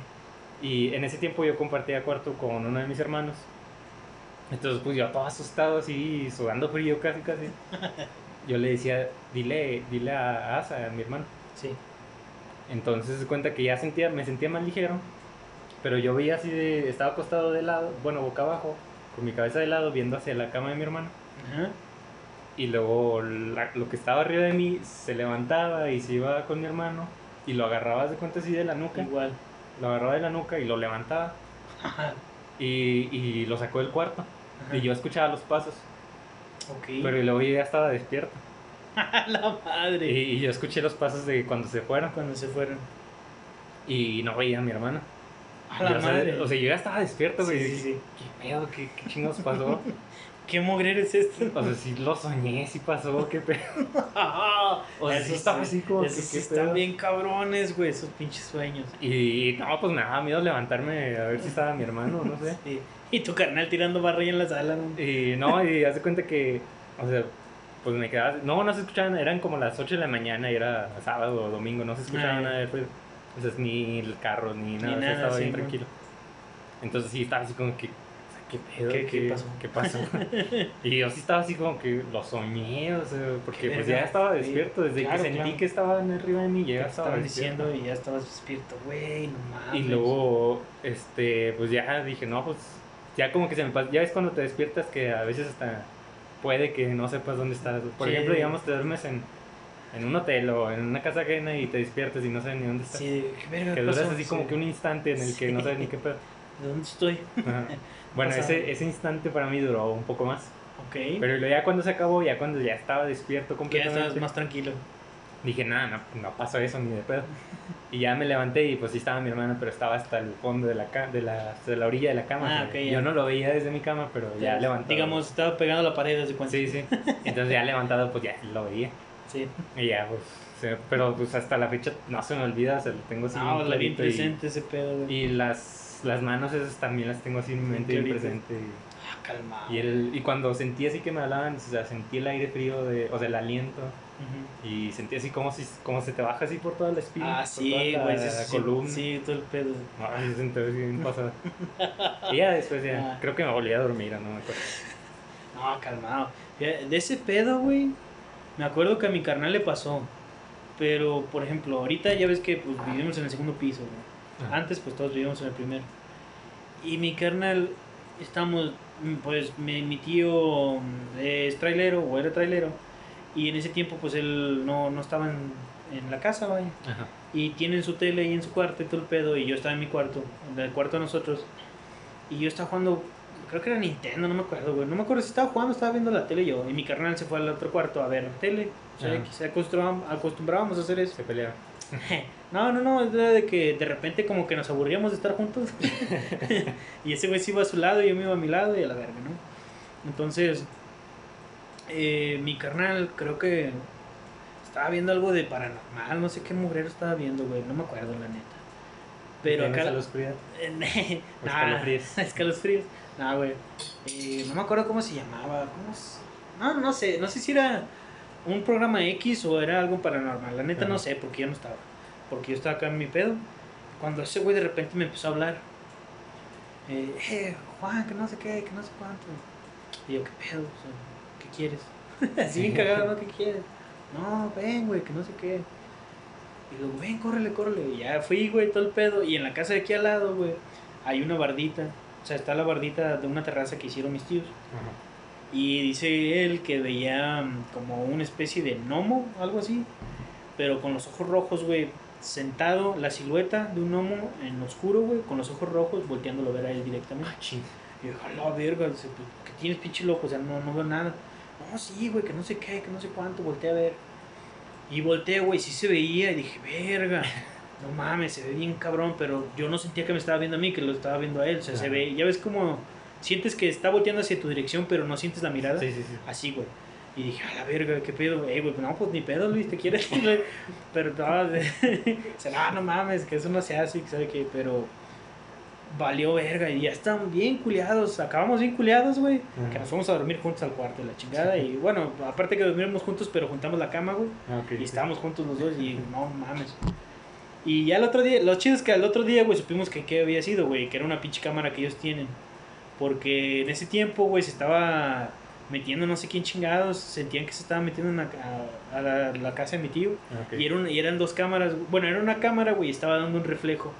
[SPEAKER 1] Y en ese tiempo yo compartía cuarto con uno de mis hermanos. Entonces, pues yo todo asustado así, sudando frío casi, casi. Yo le decía, dile, dile a Asa, a mi hermano.
[SPEAKER 2] Sí.
[SPEAKER 1] Entonces se cuenta que ya sentía, me sentía más ligero, pero yo veía así de, estaba acostado de lado, bueno, boca abajo, con mi cabeza de lado viendo hacia la cama de mi hermano.
[SPEAKER 2] Ajá.
[SPEAKER 1] Y luego la- lo que estaba arriba de mí se levantaba y se iba con mi hermano y lo agarraba de cuenta así de la nuca.
[SPEAKER 2] Igual.
[SPEAKER 1] Lo agarraba de la nuca y lo levantaba y, y lo sacó del cuarto.
[SPEAKER 2] Ajá.
[SPEAKER 1] Y yo escuchaba los pasos, pero luego yo ya estaba despierto.
[SPEAKER 2] La madre.
[SPEAKER 1] Y, y yo escuché los pasos de cuando se fueron
[SPEAKER 2] Cuando se fueron.
[SPEAKER 1] y no veía a mi hermano.
[SPEAKER 2] A la
[SPEAKER 1] Y, o sea,
[SPEAKER 2] madre.
[SPEAKER 1] o sea, yo ya estaba despierto, güey.
[SPEAKER 2] Sí, sí.
[SPEAKER 1] ¿Qué pedo? ¿Qué, qué chingados pasó?
[SPEAKER 2] ¿Qué mugrero es esto?
[SPEAKER 1] O sea, sí lo soñé, sí pasó, qué pedo. O sea, sí
[SPEAKER 2] Esos
[SPEAKER 1] estaba
[SPEAKER 2] sí-
[SPEAKER 1] así como que,
[SPEAKER 2] sí
[SPEAKER 1] ¿qué
[SPEAKER 2] están
[SPEAKER 1] pedo?
[SPEAKER 2] bien cabrones, güey, esos pinches sueños.
[SPEAKER 1] Y no, pues me daba miedo levantarme a ver si estaba mi hermano, no sé.
[SPEAKER 2] Sí. Y tu carnal tirando barra ahí en la sala, ¿no?
[SPEAKER 1] Y no, y hace cuenta que, o sea, pues me quedaba, no, no se escuchaban, eran como las 8 de la mañana y era sábado o domingo, no se escuchaba
[SPEAKER 2] Ah,
[SPEAKER 1] nada de ruido. O sea, ni el carro, ni nada, o sea,
[SPEAKER 2] nada,
[SPEAKER 1] estaba
[SPEAKER 2] sí,
[SPEAKER 1] bien tranquilo. Entonces sí, estaba así como que, ¿qué pedo?
[SPEAKER 2] ¿Qué- qué pasó?
[SPEAKER 1] ¿Qué pasó? y yo sí estaba así como que lo soñé, o sea, porque pues ya estaba despierto, desde
[SPEAKER 2] claro,
[SPEAKER 1] que sentí
[SPEAKER 2] claro.
[SPEAKER 1] que estaban arriba de mí, ya estaba
[SPEAKER 2] estaban
[SPEAKER 1] despierto.
[SPEAKER 2] diciendo y ya estabas despierto, güey, no mames.
[SPEAKER 1] Y luego, este, pues ya dije, no, pues ya como que se me pasa, ya es cuando te despiertas que a veces hasta puede que no sepas dónde estás. Por
[SPEAKER 2] Sí.
[SPEAKER 1] ejemplo, digamos, te duermes en, en un hotel o en una casa ajena y te despiertas y no sabes ni dónde estás.
[SPEAKER 2] Sí, ¿qué verga
[SPEAKER 1] que duras así como
[SPEAKER 2] Sí.
[SPEAKER 1] que un instante en el que no sabes ni qué pedo.
[SPEAKER 2] ¿De dónde estoy?
[SPEAKER 1] Ajá. Bueno,
[SPEAKER 2] Pasa.
[SPEAKER 1] ese, ese instante para mí duró un poco más.
[SPEAKER 2] Ok.
[SPEAKER 1] Pero ya cuando se acabó, ya cuando ya estaba despierto
[SPEAKER 2] que ya
[SPEAKER 1] completamente,
[SPEAKER 2] estabas más tranquilo.
[SPEAKER 1] dije, nada, no, no pasó eso ni de pedo. Y ya me levanté y pues sí estaba mi hermano, pero estaba hasta el fondo de la, de la, hasta la orilla de la cama.
[SPEAKER 2] Ah, ok, ya.
[SPEAKER 1] Yo no lo veía desde mi cama, pero ya levantado.
[SPEAKER 2] Digamos, estaba pegando la pared desde cuenta.
[SPEAKER 1] Sí, sí. Entonces ya levantado, pues ya lo veía.
[SPEAKER 2] Sí.
[SPEAKER 1] Y ya, pues. se- pero pues hasta la fecha no se me olvida, o sea, lo tengo así.
[SPEAKER 2] Ah, la presente ese pedo, güey.
[SPEAKER 1] Y, las, las manos esas también las tengo así en mi mente bien presente. y-
[SPEAKER 2] Ah, calmado.
[SPEAKER 1] Y, el, y cuando sentí así que me hablaban, o sea, sentí el aire frío, de, o sea, el aliento.
[SPEAKER 2] Ujú.
[SPEAKER 1] Y sentí así como, si, como se te baja así por toda la espina.
[SPEAKER 2] Ah, sí,
[SPEAKER 1] toda la
[SPEAKER 2] güey. Sí, sí,
[SPEAKER 1] columna.
[SPEAKER 2] sí, todo el pedo.
[SPEAKER 1] Ay, se así bien pasada. y ya después ya,
[SPEAKER 2] Ah.
[SPEAKER 1] creo que me volví a dormir, no me acuerdo.
[SPEAKER 2] No, calmado. De ese pedo, güey, me acuerdo que a mi carnal le pasó. Pero, por ejemplo, ahorita ya ves que pues, vivimos en el segundo piso, güey.
[SPEAKER 1] Ajá.
[SPEAKER 2] Antes, pues todos vivíamos en el primero. Y mi carnal, estamos, mm, pues mi, mi tío mm, es trailero o era trailero. Y en ese tiempo, pues él no, no estaba en, en la casa, vaya.
[SPEAKER 1] Ajá.
[SPEAKER 2] Y tienen su tele ahí en su cuarto y todo el pedo. Y yo estaba en mi cuarto, en el cuarto de nosotros. Y yo estaba jugando, creo que era Nintendo, no me acuerdo, güey. No me acuerdo si estaba jugando, estaba viendo la tele yo. Y mi carnal se fue al otro cuarto a ver tele. O sea, que se acostumbrábamos, acostumbrábamos a hacer eso.
[SPEAKER 1] Se pelearon.
[SPEAKER 2] No, no, no, era de que de repente como que nos aburríamos de estar juntos. y ese güey se iba a su lado y yo me iba a mi lado y a la verga, ¿no? Entonces, eh, mi carnal creo que estaba viendo algo de paranormal, no sé qué mugrero estaba viendo, güey, no me acuerdo la neta. Pero
[SPEAKER 1] ¿Tienes
[SPEAKER 2] acá...
[SPEAKER 1] la oscuridad?
[SPEAKER 2] nah,
[SPEAKER 1] escalofríos.
[SPEAKER 2] escalofríos. Nah, güey. Eh, no me acuerdo cómo se llamaba. ¿Cómo es? No, no sé. No sé si era un programa X o era algo paranormal. La neta no sé porque yo no estaba. Porque yo estaba acá en mi pedo. Cuando ese güey de repente me empezó a hablar. Eh, eh, Juan, que no sé qué, que no sé cuánto. Y yo, ¿qué pedo? O sea, ¿Qué quieres? Así bien cagado, ¿no? ¿Qué quieres? No, ven, güey, que no sé qué. Y luego, ven, córrele, córrele. Y ya fui, güey, todo el pedo. Y en la casa de aquí al lado, güey, hay una bardita. O sea, está la bardita de una terraza que hicieron mis tíos.
[SPEAKER 1] Ajá.
[SPEAKER 2] Y dice él que veía mm, como una especie de gnomo, algo así. Pero con los ojos rojos, güey. Sentado, la silueta de un gnomo en oscuro, güey, con los ojos rojos, volteándolo a ver a él directamente.
[SPEAKER 1] Ah.
[SPEAKER 2] Y a la verga, dice, pues, que tienes pinche loco, o sea, no, no veo nada. No, sí, güey, que no sé qué, que no sé cuánto, volteé a ver. Y volteé, güey, sí se veía, y dije, verga, no mames, se ve bien cabrón, pero yo no sentía que me estaba viendo a mí, que lo estaba viendo a él, o sea, se ve, ya ves como sientes que está volteando hacia tu dirección, pero no sientes la mirada.
[SPEAKER 1] Sí, sí, sí.
[SPEAKER 2] Así, güey. Y dije, a la verga, ¿qué pedo? Eh, güey, no, pues ni pedo, Luis, te quieres. güey? pero no, dice, no, no mames, que eso no se hace, sabe qué, pero valió verga y ya están bien culiados. Acabamos bien culiados, güey.
[SPEAKER 1] Ajá.
[SPEAKER 2] Que nos fuimos a dormir juntos al cuarto de la chingada. Y bueno, aparte que dormíamos juntos, pero juntamos la cama, güey.
[SPEAKER 1] Ah, ok,
[SPEAKER 2] Y
[SPEAKER 1] sí.
[SPEAKER 2] estábamos juntos los dos y no mames. Y ya el otro día, lo chido es que al otro día, güey, supimos que qué había sido, güey, que era una pinche cámara que ellos tienen. Porque en ese tiempo, güey, se estaba metiendo no sé quién chingados, sentían que se estaba metiendo en la ca- a, la, la casa de mi tío.
[SPEAKER 1] Ah, ok.
[SPEAKER 2] Y, era una- y eran dos cámaras, bueno, era una cámara, güey, y estaba dando un reflejo.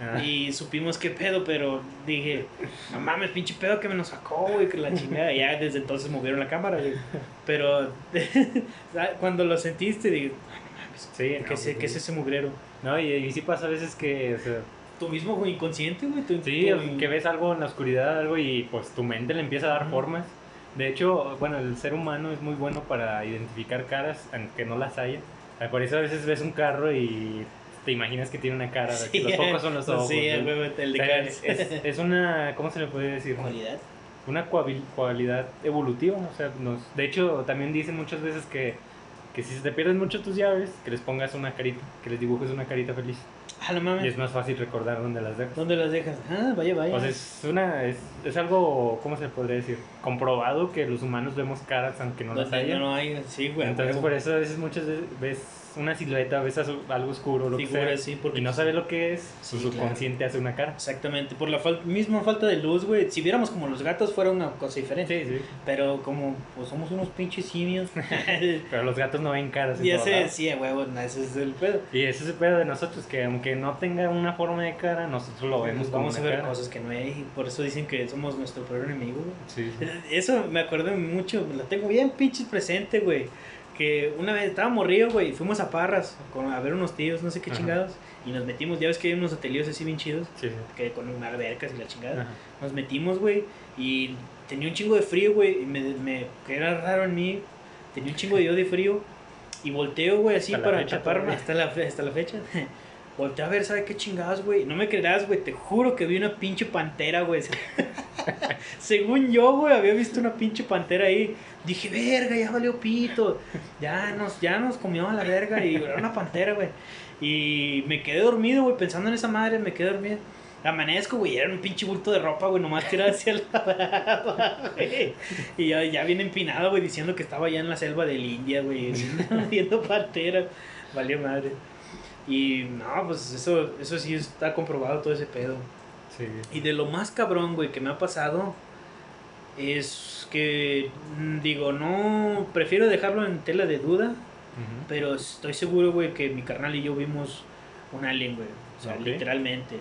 [SPEAKER 1] Ah.
[SPEAKER 2] Y supimos qué pedo, pero dije, no mames, pinche pedo que me nos sacó, güey, que la chingada. Ya desde entonces movieron la cámara, güey. Pero cuando lo sentiste, dije,
[SPEAKER 1] Sí,
[SPEAKER 2] ¿qué,
[SPEAKER 1] no,
[SPEAKER 2] es, ¿qué
[SPEAKER 1] pues,
[SPEAKER 2] es ese mugrero?
[SPEAKER 1] No, y, y sí pasa a veces que, o sea,
[SPEAKER 2] Tú mismo, inconsciente, güey. tú-
[SPEAKER 1] sí,
[SPEAKER 2] tú-
[SPEAKER 1] que ves algo en la oscuridad, algo y pues tu mente le empieza a dar
[SPEAKER 2] Ujú.
[SPEAKER 1] formas. De hecho, bueno, el ser humano es muy bueno para identificar caras, aunque no las haya. Por eso a veces ves un carro y te imaginas que tiene una cara,
[SPEAKER 2] Sí,
[SPEAKER 1] que los focos son los ojos.
[SPEAKER 2] Sí, el
[SPEAKER 1] O
[SPEAKER 2] de
[SPEAKER 1] sea,
[SPEAKER 2] Cars.
[SPEAKER 1] es, es- es una, ¿cómo se le puede decir?
[SPEAKER 2] Cualidad.
[SPEAKER 1] Una cualidad evolutiva, o sea, nos, de hecho también dicen muchas veces que, que si se te pierden mucho tus llaves, que les pongas una carita, que les dibujes una carita feliz.
[SPEAKER 2] Ah, no
[SPEAKER 1] Y
[SPEAKER 2] mames.
[SPEAKER 1] es más fácil recordar dónde las dejas.
[SPEAKER 2] ¿Dónde las dejas? Ah, vaya, vaya.
[SPEAKER 1] Sea, es, una, es, es algo, ¿cómo se podría decir? Comprobado que los humanos vemos caras aunque no las haya.
[SPEAKER 2] no, no hay, sí, güey.
[SPEAKER 1] Entonces por eso a veces muchas veces ves una silueta, ves algo oscuro, lo que sea,
[SPEAKER 2] sí, porque
[SPEAKER 1] y no sabes lo que es,
[SPEAKER 2] Sí,
[SPEAKER 1] su
[SPEAKER 2] claro.
[SPEAKER 1] subconsciente hace una cara.
[SPEAKER 2] Exactamente, por la fal- misma falta de luz, güey. Si viéramos como los gatos fuera una cosa diferente.
[SPEAKER 1] Sí, sí.
[SPEAKER 2] Pero como pues somos unos pinches simios.
[SPEAKER 1] Pero los gatos no ven caras.
[SPEAKER 2] sé,
[SPEAKER 1] lado.
[SPEAKER 2] sí, huevo, ese es el pedo.
[SPEAKER 1] Y ese es el pedo de nosotros, que aunque no tenga una forma de cara, nosotros lo vemos como
[SPEAKER 2] Vamos a ver
[SPEAKER 1] cara.
[SPEAKER 2] cosas que no hay. Por eso dicen que somos nuestro peor enemigo, güey.
[SPEAKER 1] Sí, sí.
[SPEAKER 2] Eso me acuerdo mucho, la tengo bien pinches presente, güey. Que una vez estaba morrido, güey, fuimos a Parras con, a ver unos tíos, no sé qué
[SPEAKER 1] Ajá.
[SPEAKER 2] chingados. Y nos metimos, ya ves que hay unos ateliers así bien chidos,
[SPEAKER 1] Sí, sí.
[SPEAKER 2] que con albercas y la chingada.
[SPEAKER 1] Ajá.
[SPEAKER 2] Nos metimos, güey, y tenía un chingo de frío, güey, y me, me, que era raro en mí, tenía un chingo de yo de frío, y volteo, güey, así
[SPEAKER 1] Hasta
[SPEAKER 2] para taparme, hasta la, hasta la fecha. Volteo a ver, ¿sabe qué chingados, güey? No me creerás, güey, te juro que vi una pinche pantera, güey. Según yo, güey, había visto una pinche pantera ahí. Dije, verga, ya valió pito. Ya nos, ya nos comió a la verga y era una pantera, güey. Y me quedé dormido, güey, pensando en esa madre, me quedé dormido. Amanezco, güey, era un pinche bulto de ropa, güey, nomás tirado hacia la brava, güey. Y ya, ya bien empinado, güey, diciendo que estaba ya en la selva del India, güey, viendo panteras. Valió madre. Y no, pues eso, eso sí está comprobado todo ese pedo.
[SPEAKER 1] Sí.
[SPEAKER 2] Y de lo más cabrón, güey, que me ha pasado es que, mm, digo, no, prefiero dejarlo en tela de duda, pero estoy seguro, güey, que mi carnal y yo vimos un alien, güey. O sea, literalmente.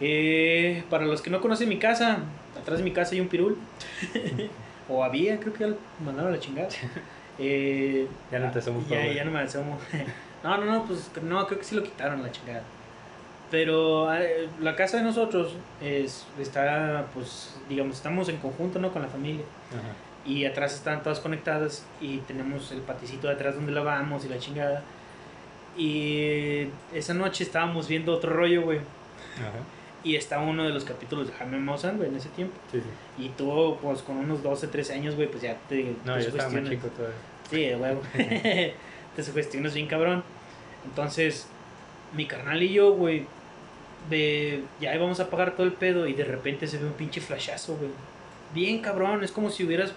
[SPEAKER 2] Eh, para los que no conocen mi casa, atrás de mi casa hay un pirul. o había, creo que ya lo mandaron a la chingada. Eh,
[SPEAKER 1] Ya no te hacemos
[SPEAKER 2] ya, ya no me asomo. No, no, no, pues no, creo que sí lo quitaron la chingada. Pero eh, la casa de nosotros es, está, pues, digamos, estamos en conjunto, ¿no? Con la familia.
[SPEAKER 1] Ajá.
[SPEAKER 2] Y atrás están todas conectadas y tenemos el paticito de atrás donde lavamos y la chingada. Y esa noche estábamos viendo otro rollo, güey.
[SPEAKER 1] Ajá.
[SPEAKER 2] Y estaba uno de los capítulos de Jaime Maussan, güey, en ese tiempo.
[SPEAKER 1] Sí, sí.
[SPEAKER 2] Y tú, pues, con unos 12, 13 años, güey, pues ya te,
[SPEAKER 1] No, yo estaba
[SPEAKER 2] sugestionas.
[SPEAKER 1] chico todavía.
[SPEAKER 2] Sí, huevo. te sugestionas bien cabrón. Entonces, mi carnal y yo, güey, de, ya íbamos a apagar todo el pedo y de repente se ve un pinche flashazo, güey. Bien cabrón, es como si hubieras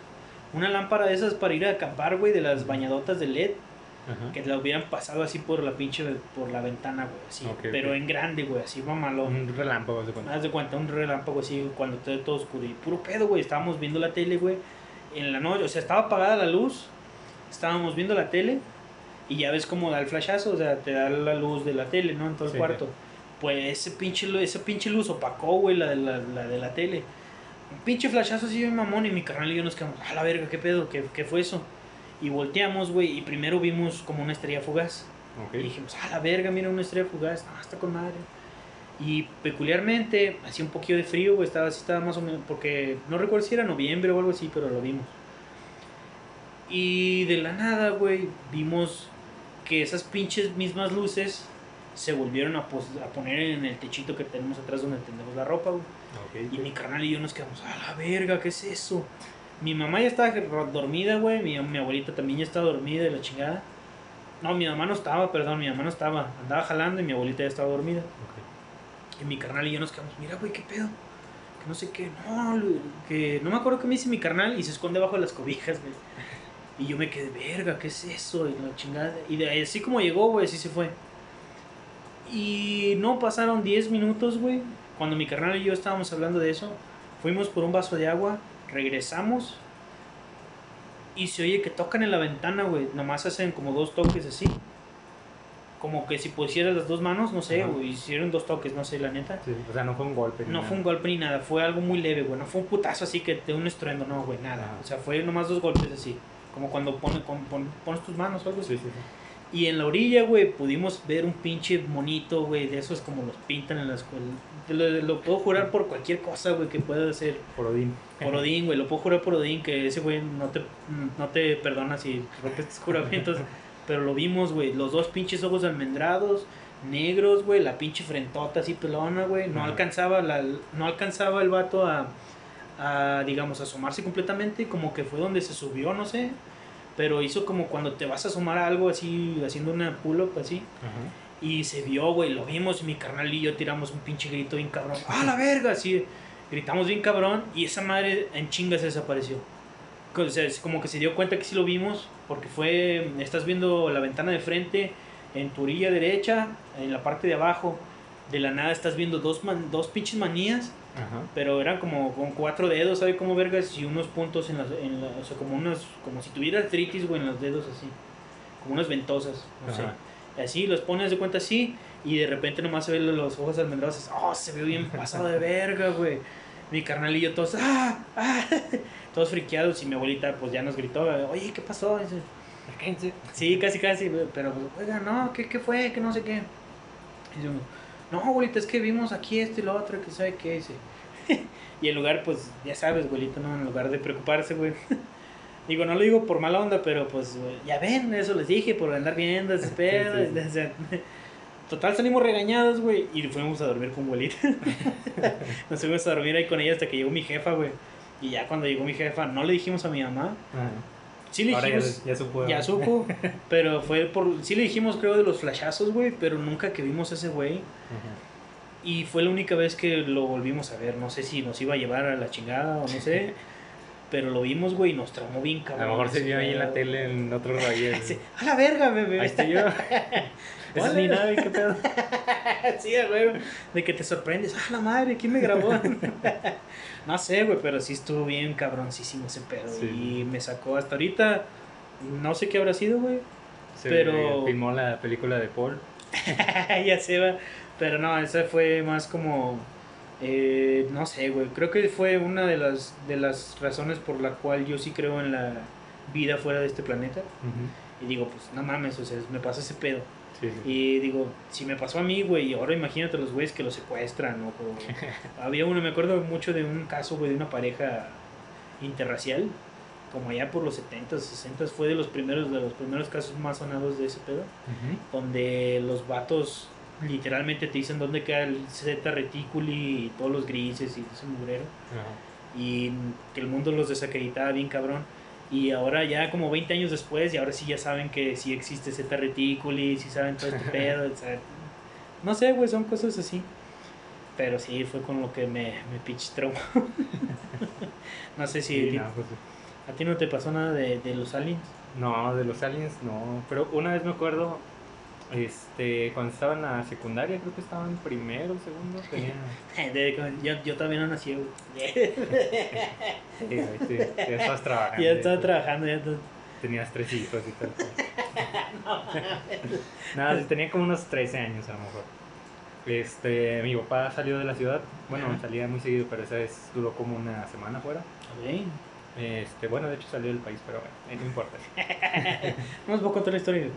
[SPEAKER 2] una lámpara de esas para ir a acampar, güey, de las bañadotas de LED,
[SPEAKER 1] Ajá.
[SPEAKER 2] que la hubieran pasado así por la pinche, por la ventana, güey, así.
[SPEAKER 1] Ok,
[SPEAKER 2] pero en grande, güey, así mamalón.
[SPEAKER 1] Un relámpago, haz de cuenta.
[SPEAKER 2] Haz de cuenta, un relámpago así cuando está todo oscuro. Y puro pedo, güey. Estábamos viendo la tele, güey. En la noche, o sea, estaba apagada la luz. Estábamos viendo la tele. Y ya ves cómo da el flashazo, o sea, te da la luz de la tele, ¿no? En todo el
[SPEAKER 1] Sí,
[SPEAKER 2] cuarto. Pues ese pinche, ese pinche luz opacó, güey, la de la, la de la tele. Un pinche flashazo así, bien mamón. Y mi carnal y yo nos quedamos, a la verga, ¿qué pedo? ¿Qué, qué fue eso? Y volteamos, güey. Y primero vimos como una estrella fugaz.
[SPEAKER 1] Ok.
[SPEAKER 2] Y dijimos, a la verga, mira una estrella fugaz, no, está con madre. Y peculiarmente, hacía un poquito de frío, güey, estaba así, estaba más o menos, porque no recuerdo si era noviembre o algo así, pero lo vimos. Y de la nada, güey, vimos que esas pinches mismas luces se volvieron a, pos- a poner en el techito que tenemos atrás donde tendemos la ropa, güey.
[SPEAKER 1] Ok.
[SPEAKER 2] Y mi carnal y yo nos quedamos, a la verga, ¿qué es eso? Mi mamá ya estaba dormida, güey. Mi, mi abuelita también ya estaba dormida de la chingada. No, mi mamá no estaba, perdón, mi mamá no estaba. Andaba jalando y mi abuelita ya estaba dormida.
[SPEAKER 1] Ok.
[SPEAKER 2] Y mi carnal y yo nos quedamos, mira, güey, ¿qué pedo? Que no sé qué, no, que no me acuerdo qué me dice mi carnal y se esconde bajo las cobijas, güey. Y yo me quedé, verga, ¿qué es eso? Y la chingada. Y de ahí, así como llegó, güey, así se fue. Y no pasaron 10 minutos, güey. Cuando mi carnal y yo estábamos hablando de eso, fuimos por un vaso de agua, regresamos. Y se oye que tocan en la ventana, güey. Nomás hacen como dos toques así. como que si pusieras las dos manos, no sé, güey, hicieron dos toques, no sé, la neta.
[SPEAKER 1] Sí, o sea, no fue un golpe. ni
[SPEAKER 2] No
[SPEAKER 1] nada.
[SPEAKER 2] fue un golpe ni nada, fue algo muy leve, güey. No fue un putazo así que de un estruendo, no, güey, nada.
[SPEAKER 1] Ajá.
[SPEAKER 2] O sea, fue nomás dos golpes así. Como cuando pone, con- pon- pones tus manos o algo.
[SPEAKER 1] Sí, sí, sí.
[SPEAKER 2] Y en la orilla, güey, pudimos ver un pinche monito, güey, de esos como los pintan en la escuela. Lo, lo puedo jurar por cualquier cosa, güey, que pueda ser.
[SPEAKER 1] Por Odín.
[SPEAKER 2] Por Odín, güey, lo puedo jurar por Odín, que ese güey no te, no te perdona si rompes tus juramentos. Pero lo vimos, güey, los dos pinches ojos almendrados, negros, güey, la pinche frentota así pelona, güey. No alcanzaba, la, no alcanzaba el vato a, a, digamos, asomarse completamente, como que fue donde se subió, no sé. Pero hizo como cuando te vas a asomar a algo así, haciendo una pull-up así.
[SPEAKER 1] Ajá.
[SPEAKER 2] Y se vio, güey, lo vimos, mi carnal y yo tiramos un pinche grito bien cabrón. ¡Ah, la verga! Así, gritamos bien cabrón y esa madre en chingas se desapareció. O sea, es como que se dio cuenta que sí lo vimos, porque fue, estás viendo la ventana de frente, en tu orilla derecha, en la parte de abajo, de la nada estás viendo dos, man- dos pinches manías,
[SPEAKER 1] Ajá.
[SPEAKER 2] pero eran como con cuatro dedos, ¿sabes cómo vergas? Y unos puntos en las, en la- o sea, como unos, como si tuviera artritis, güey, en los dedos así, como unas ventosas, no sé.
[SPEAKER 1] Ajá.
[SPEAKER 2] Y así los pones de cuenta así y de repente nomás se ven los ojos almendrados. Oh, se ve bien pasado de verga, güey. Mi carnal y yo todos, ah, ah, todos friqueados y mi abuelita pues ya nos gritó, oye, ¿qué pasó? Dice. Sí, casi, casi, pero pues, oiga, no, ¿qué, qué fue? Que no sé qué. Y yo, no, abuelita, es que vimos aquí esto y lo otro, que sabe qué, dice. y en lugar, pues, ya sabes, abuelita, ¿no? En lugar de preocuparse, güey. Digo, no lo digo por mala onda, pero pues, ya ven, eso les dije, por andar viendo
[SPEAKER 1] sí, sí.
[SPEAKER 2] o sea, Total, salimos regañados, güey, y fuimos a dormir con abuelita. Nos fuimos a dormir ahí con ella hasta que llegó mi jefa, güey. Y ya cuando llegó mi jefa, no le dijimos a mi mamá.
[SPEAKER 1] Ajá.
[SPEAKER 2] Sí le
[SPEAKER 1] Ahora
[SPEAKER 2] dijimos,
[SPEAKER 1] ya supo.
[SPEAKER 2] ya supo, pero fue por... Sí le dijimos, creo, de los flashazos, güey, pero nunca que vimos a ese güey. Y fue la única vez que lo volvimos a ver. No sé si nos iba a llevar a la chingada o no sé. Pero lo vimos, güey, y nos traumó bien
[SPEAKER 1] A
[SPEAKER 2] cabrón.
[SPEAKER 1] lo mejor se vio ahí en la tele en otro rollo.
[SPEAKER 2] Sí, A la verga, bebé.
[SPEAKER 1] Ahí estoy yo. Esa es mi nave, qué pedo.
[SPEAKER 2] sí, güey. De que te sorprendes. Ah, la madre, ¿quién me grabó? no sé, güey, pero sí estuvo bien cabroncísimo ese pedo.
[SPEAKER 1] Sí.
[SPEAKER 2] Y me sacó hasta ahorita. No sé qué habrá sido, güey.
[SPEAKER 1] Se
[SPEAKER 2] Pero-
[SPEAKER 1] filmó la película de Paul.
[SPEAKER 2] ya se va. Pero no, esa fue más como. Eh, no sé, güey. Creo que fue una de las, de las razones por la cual yo sí creo en la vida fuera de este planeta. Y digo, pues no mames, o sea, me pasó ese pedo.
[SPEAKER 1] Sí, sí.
[SPEAKER 2] Y digo, si me pasó a mí, güey, y ahora imagínate los güeyes que lo secuestran. O, o- había uno, me acuerdo mucho de un caso, güey, de una pareja interracial. Como allá por los 70s, 60s, fue de los primeros, de los primeros casos más sonados de ese pedo donde los vatos literalmente te dicen dónde queda el Z reticuli y todos los grises y ese mugrero
[SPEAKER 1] Ajá.
[SPEAKER 2] y que el mundo los desacreditaba bien cabrón y ahora ya como 20 años después y ahora sí ya saben que sí existe Z reticuli, sí saben todo este pedo, o sea, no sé, güey, son cosas así. Pero sí, fue con lo que me, me pinche traumó. no sé si
[SPEAKER 1] Sí,
[SPEAKER 2] a ti-
[SPEAKER 1] no, pues,
[SPEAKER 2] a ti no te pasó nada de, de los aliens.
[SPEAKER 1] no, de los aliens no. Pero una vez me acuerdo, este, cuando estaba en la secundaria, creo que estaba en primero, segundo, tenía...
[SPEAKER 2] Yo, yo también no nací, güey.
[SPEAKER 1] Sí, sí, ya estabas trabajando.
[SPEAKER 2] ya estaba trabajando, ya estaba-
[SPEAKER 1] Tenías tres hijos y tal. Nada, sí, tenía como unos 13 años a lo mejor. Este, mi papá salió de la ciudad. Bueno,
[SPEAKER 2] Ajá.
[SPEAKER 1] salía muy seguido, pero esa vez duró como una semana fuera.
[SPEAKER 2] Ok.
[SPEAKER 1] Este, bueno, de hecho salió del país, pero bueno, no importa.
[SPEAKER 2] No os voy a contar la historia.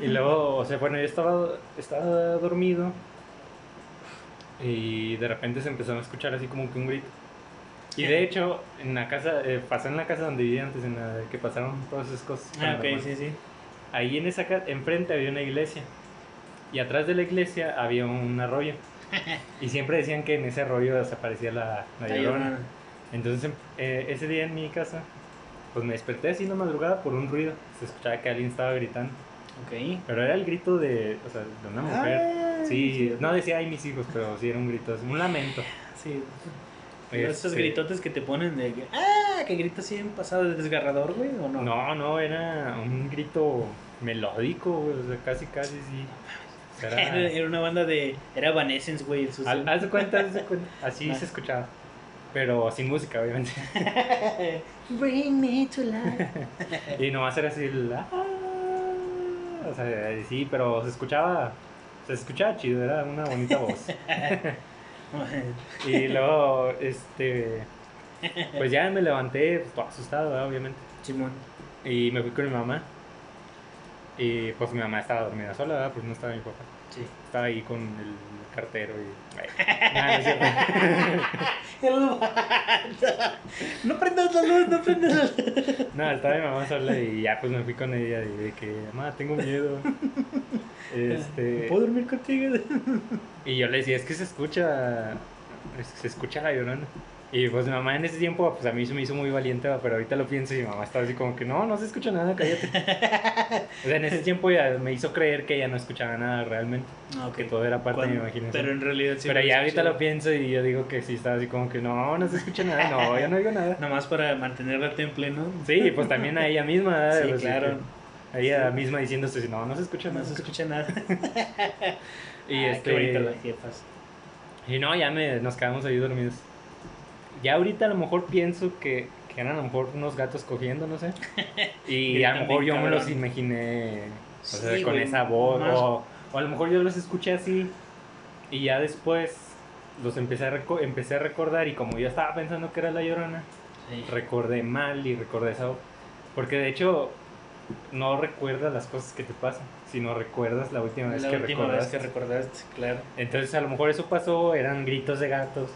[SPEAKER 1] Y luego, o sea, bueno, yo estaba, estaba dormido y de repente se empezó a escuchar así como que un grito. Y de hecho, en la casa, eh, pasó en la casa donde vivía antes, en la que pasaron todas esas cosas.
[SPEAKER 2] Ah, ok, sí, sí.
[SPEAKER 1] Ahí en esa casa, enfrente había una iglesia. Y atrás de la iglesia había un arroyo. Y siempre decían que en ese arroyo desaparecía la, la llorona. Entonces, em- eh, ese día en mi casa, pues me desperté así en la madrugada por un ruido. Se escuchaba que alguien estaba gritando.
[SPEAKER 2] Ok.
[SPEAKER 1] Pero era el grito de, o sea, de una mujer.
[SPEAKER 2] Ah,
[SPEAKER 1] Sí, no decía ay mis hijos, pero sí era un grito, un lamento.
[SPEAKER 2] Sí. Esos
[SPEAKER 1] Este,
[SPEAKER 2] gritotes que te ponen de ah, que gritas así en pasado de desgarrador, güey, o no?
[SPEAKER 1] No, no, era un grito melódico, güey, o sea, casi, casi sí.
[SPEAKER 2] Era,
[SPEAKER 1] era-
[SPEAKER 2] una banda de. Era Evanescence, güey. sus-
[SPEAKER 1] Haz de cuenta, haz de cuenta. Así se escuchaba. Pero sin música, obviamente.
[SPEAKER 2] Bring me to life.
[SPEAKER 1] Y nomás era así el. "Ah", O sea, sí, pero se escuchaba, se escuchaba chido, era una bonita voz. y luego, este, pues ya me levanté, pues, todo asustado, ¿verdad? obviamente.
[SPEAKER 2] Simón.
[SPEAKER 1] Y me fui con mi mamá. Y pues mi mamá estaba dormida sola, ¿verdad? Pues no estaba mi papá.
[SPEAKER 2] Sí.
[SPEAKER 1] Estaba ahí con el cartero y... Nada, no es.
[SPEAKER 2] No prendas la luz, no prendas la luz.
[SPEAKER 1] No, estaba mi mamá sola y ya pues me fui con ella y de que, mamá, tengo miedo. Este,
[SPEAKER 2] ¿Puedo dormir contigo?
[SPEAKER 1] y yo le decía, es que se escucha, se escucha la llorona. Y pues mi mamá en ese tiempo, pues a mí se me hizo muy valiente, va, pero ahorita lo pienso y mi mamá estaba así como que, no, no se escucha nada, cállate. o sea, en ese tiempo ya me hizo creer que ella no escuchaba nada realmente,
[SPEAKER 2] No,
[SPEAKER 1] que todo era parte de mi imaginación.
[SPEAKER 2] Pero en realidad sí.
[SPEAKER 1] Pero ya ahorita lo pienso y yo digo que sí, estaba así como que, no, no se escucha nada, no, yo no digo nada.
[SPEAKER 2] Nada más para mantenerla temple, ¿no?
[SPEAKER 1] Sí, pues también a ella misma.
[SPEAKER 2] Sí,
[SPEAKER 1] Pues,
[SPEAKER 2] claro.
[SPEAKER 1] A ella misma diciéndose, no, no se escucha
[SPEAKER 2] No
[SPEAKER 1] nada.
[SPEAKER 2] se escucha nada.
[SPEAKER 1] Y
[SPEAKER 2] Ay,
[SPEAKER 1] este,
[SPEAKER 2] Qué bonita las jefas.
[SPEAKER 1] Y no, ya me, nos quedamos ahí dormidos. Ya ahorita a lo mejor pienso que, que eran a lo mejor unos gatos cogiendo, no sé. Y a lo mejor yo me los
[SPEAKER 2] cabrón.
[SPEAKER 1] imaginé o sea,
[SPEAKER 2] Sí,
[SPEAKER 1] con
[SPEAKER 2] güey,
[SPEAKER 1] esa voz.
[SPEAKER 2] más-
[SPEAKER 1] O, o a lo mejor yo los escuché así. Y ya después los empecé a, reco- empecé a recordar. Y como yo estaba pensando que era la llorona,
[SPEAKER 2] Sí.
[SPEAKER 1] recordé mal y recordé esa voz. Porque de hecho, no recuerdas las cosas que te pasan, sino recuerdas la última vez
[SPEAKER 2] La
[SPEAKER 1] que
[SPEAKER 2] última vez
[SPEAKER 1] recordaste.
[SPEAKER 2] que recordaste, claro.
[SPEAKER 1] Entonces a lo mejor eso pasó, eran gritos de gatos.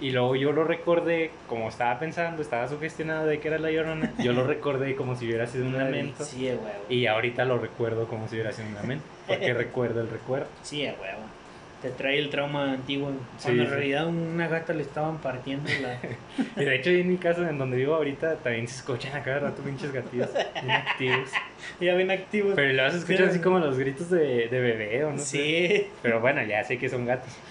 [SPEAKER 1] Y luego yo lo recordé, como estaba pensando, estaba sugestionado de que era la llorona. Yo lo recordé como si hubiera sido un lamento.
[SPEAKER 2] Sí, huevo.
[SPEAKER 1] Y ahorita lo recuerdo como si hubiera sido un lamento. Porque recuerdo el recuerdo.
[SPEAKER 2] Sí, huevo. Te trae el trauma antiguo.
[SPEAKER 1] Sí,
[SPEAKER 2] Cuando en
[SPEAKER 1] sí.
[SPEAKER 2] realidad una gata le estaban partiendo la.
[SPEAKER 1] Y de hecho en mi casa, en donde vivo ahorita, también se escuchan a cada rato pinches gatillos bien activos.
[SPEAKER 2] ya ven activos.
[SPEAKER 1] Pero luego se escuchan así como los gritos de, de bebé o no sé.
[SPEAKER 2] sí.
[SPEAKER 1] Pero bueno, ya sé que son gatos.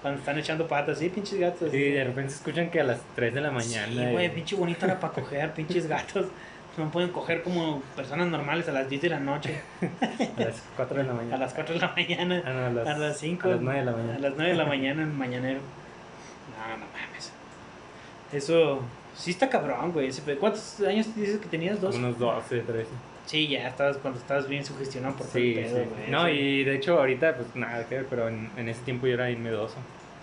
[SPEAKER 2] Cuando están echando patas, sí, pinches gatos.
[SPEAKER 1] Y de repente se escuchan que a las 3 de la mañana.
[SPEAKER 2] Sí, güey,
[SPEAKER 1] y-
[SPEAKER 2] pinche bonita era para coger, pinches gatos. No pueden coger como personas normales a las 10 de la noche,
[SPEAKER 1] a las 4 de la mañana.
[SPEAKER 2] a las 4 de la mañana,
[SPEAKER 1] Ah, no, a las,
[SPEAKER 2] a las 5,
[SPEAKER 1] a las 9 de la
[SPEAKER 2] a
[SPEAKER 1] mañana.
[SPEAKER 2] las 9 de la mañana en mañanero. No, no mames. Eso sí está cabrón, güey. ¿Cuántos años dices que tenías? ¿Dos?
[SPEAKER 1] Unos 12, 13.
[SPEAKER 2] Sí, ya estabas cuando estabas bien sugestionado por todo
[SPEAKER 1] Sí,
[SPEAKER 2] el pedo,
[SPEAKER 1] sí.
[SPEAKER 2] güey.
[SPEAKER 1] No, y de hecho ahorita pues nada que ver, pero en, en ese tiempo yo era bien miedoso.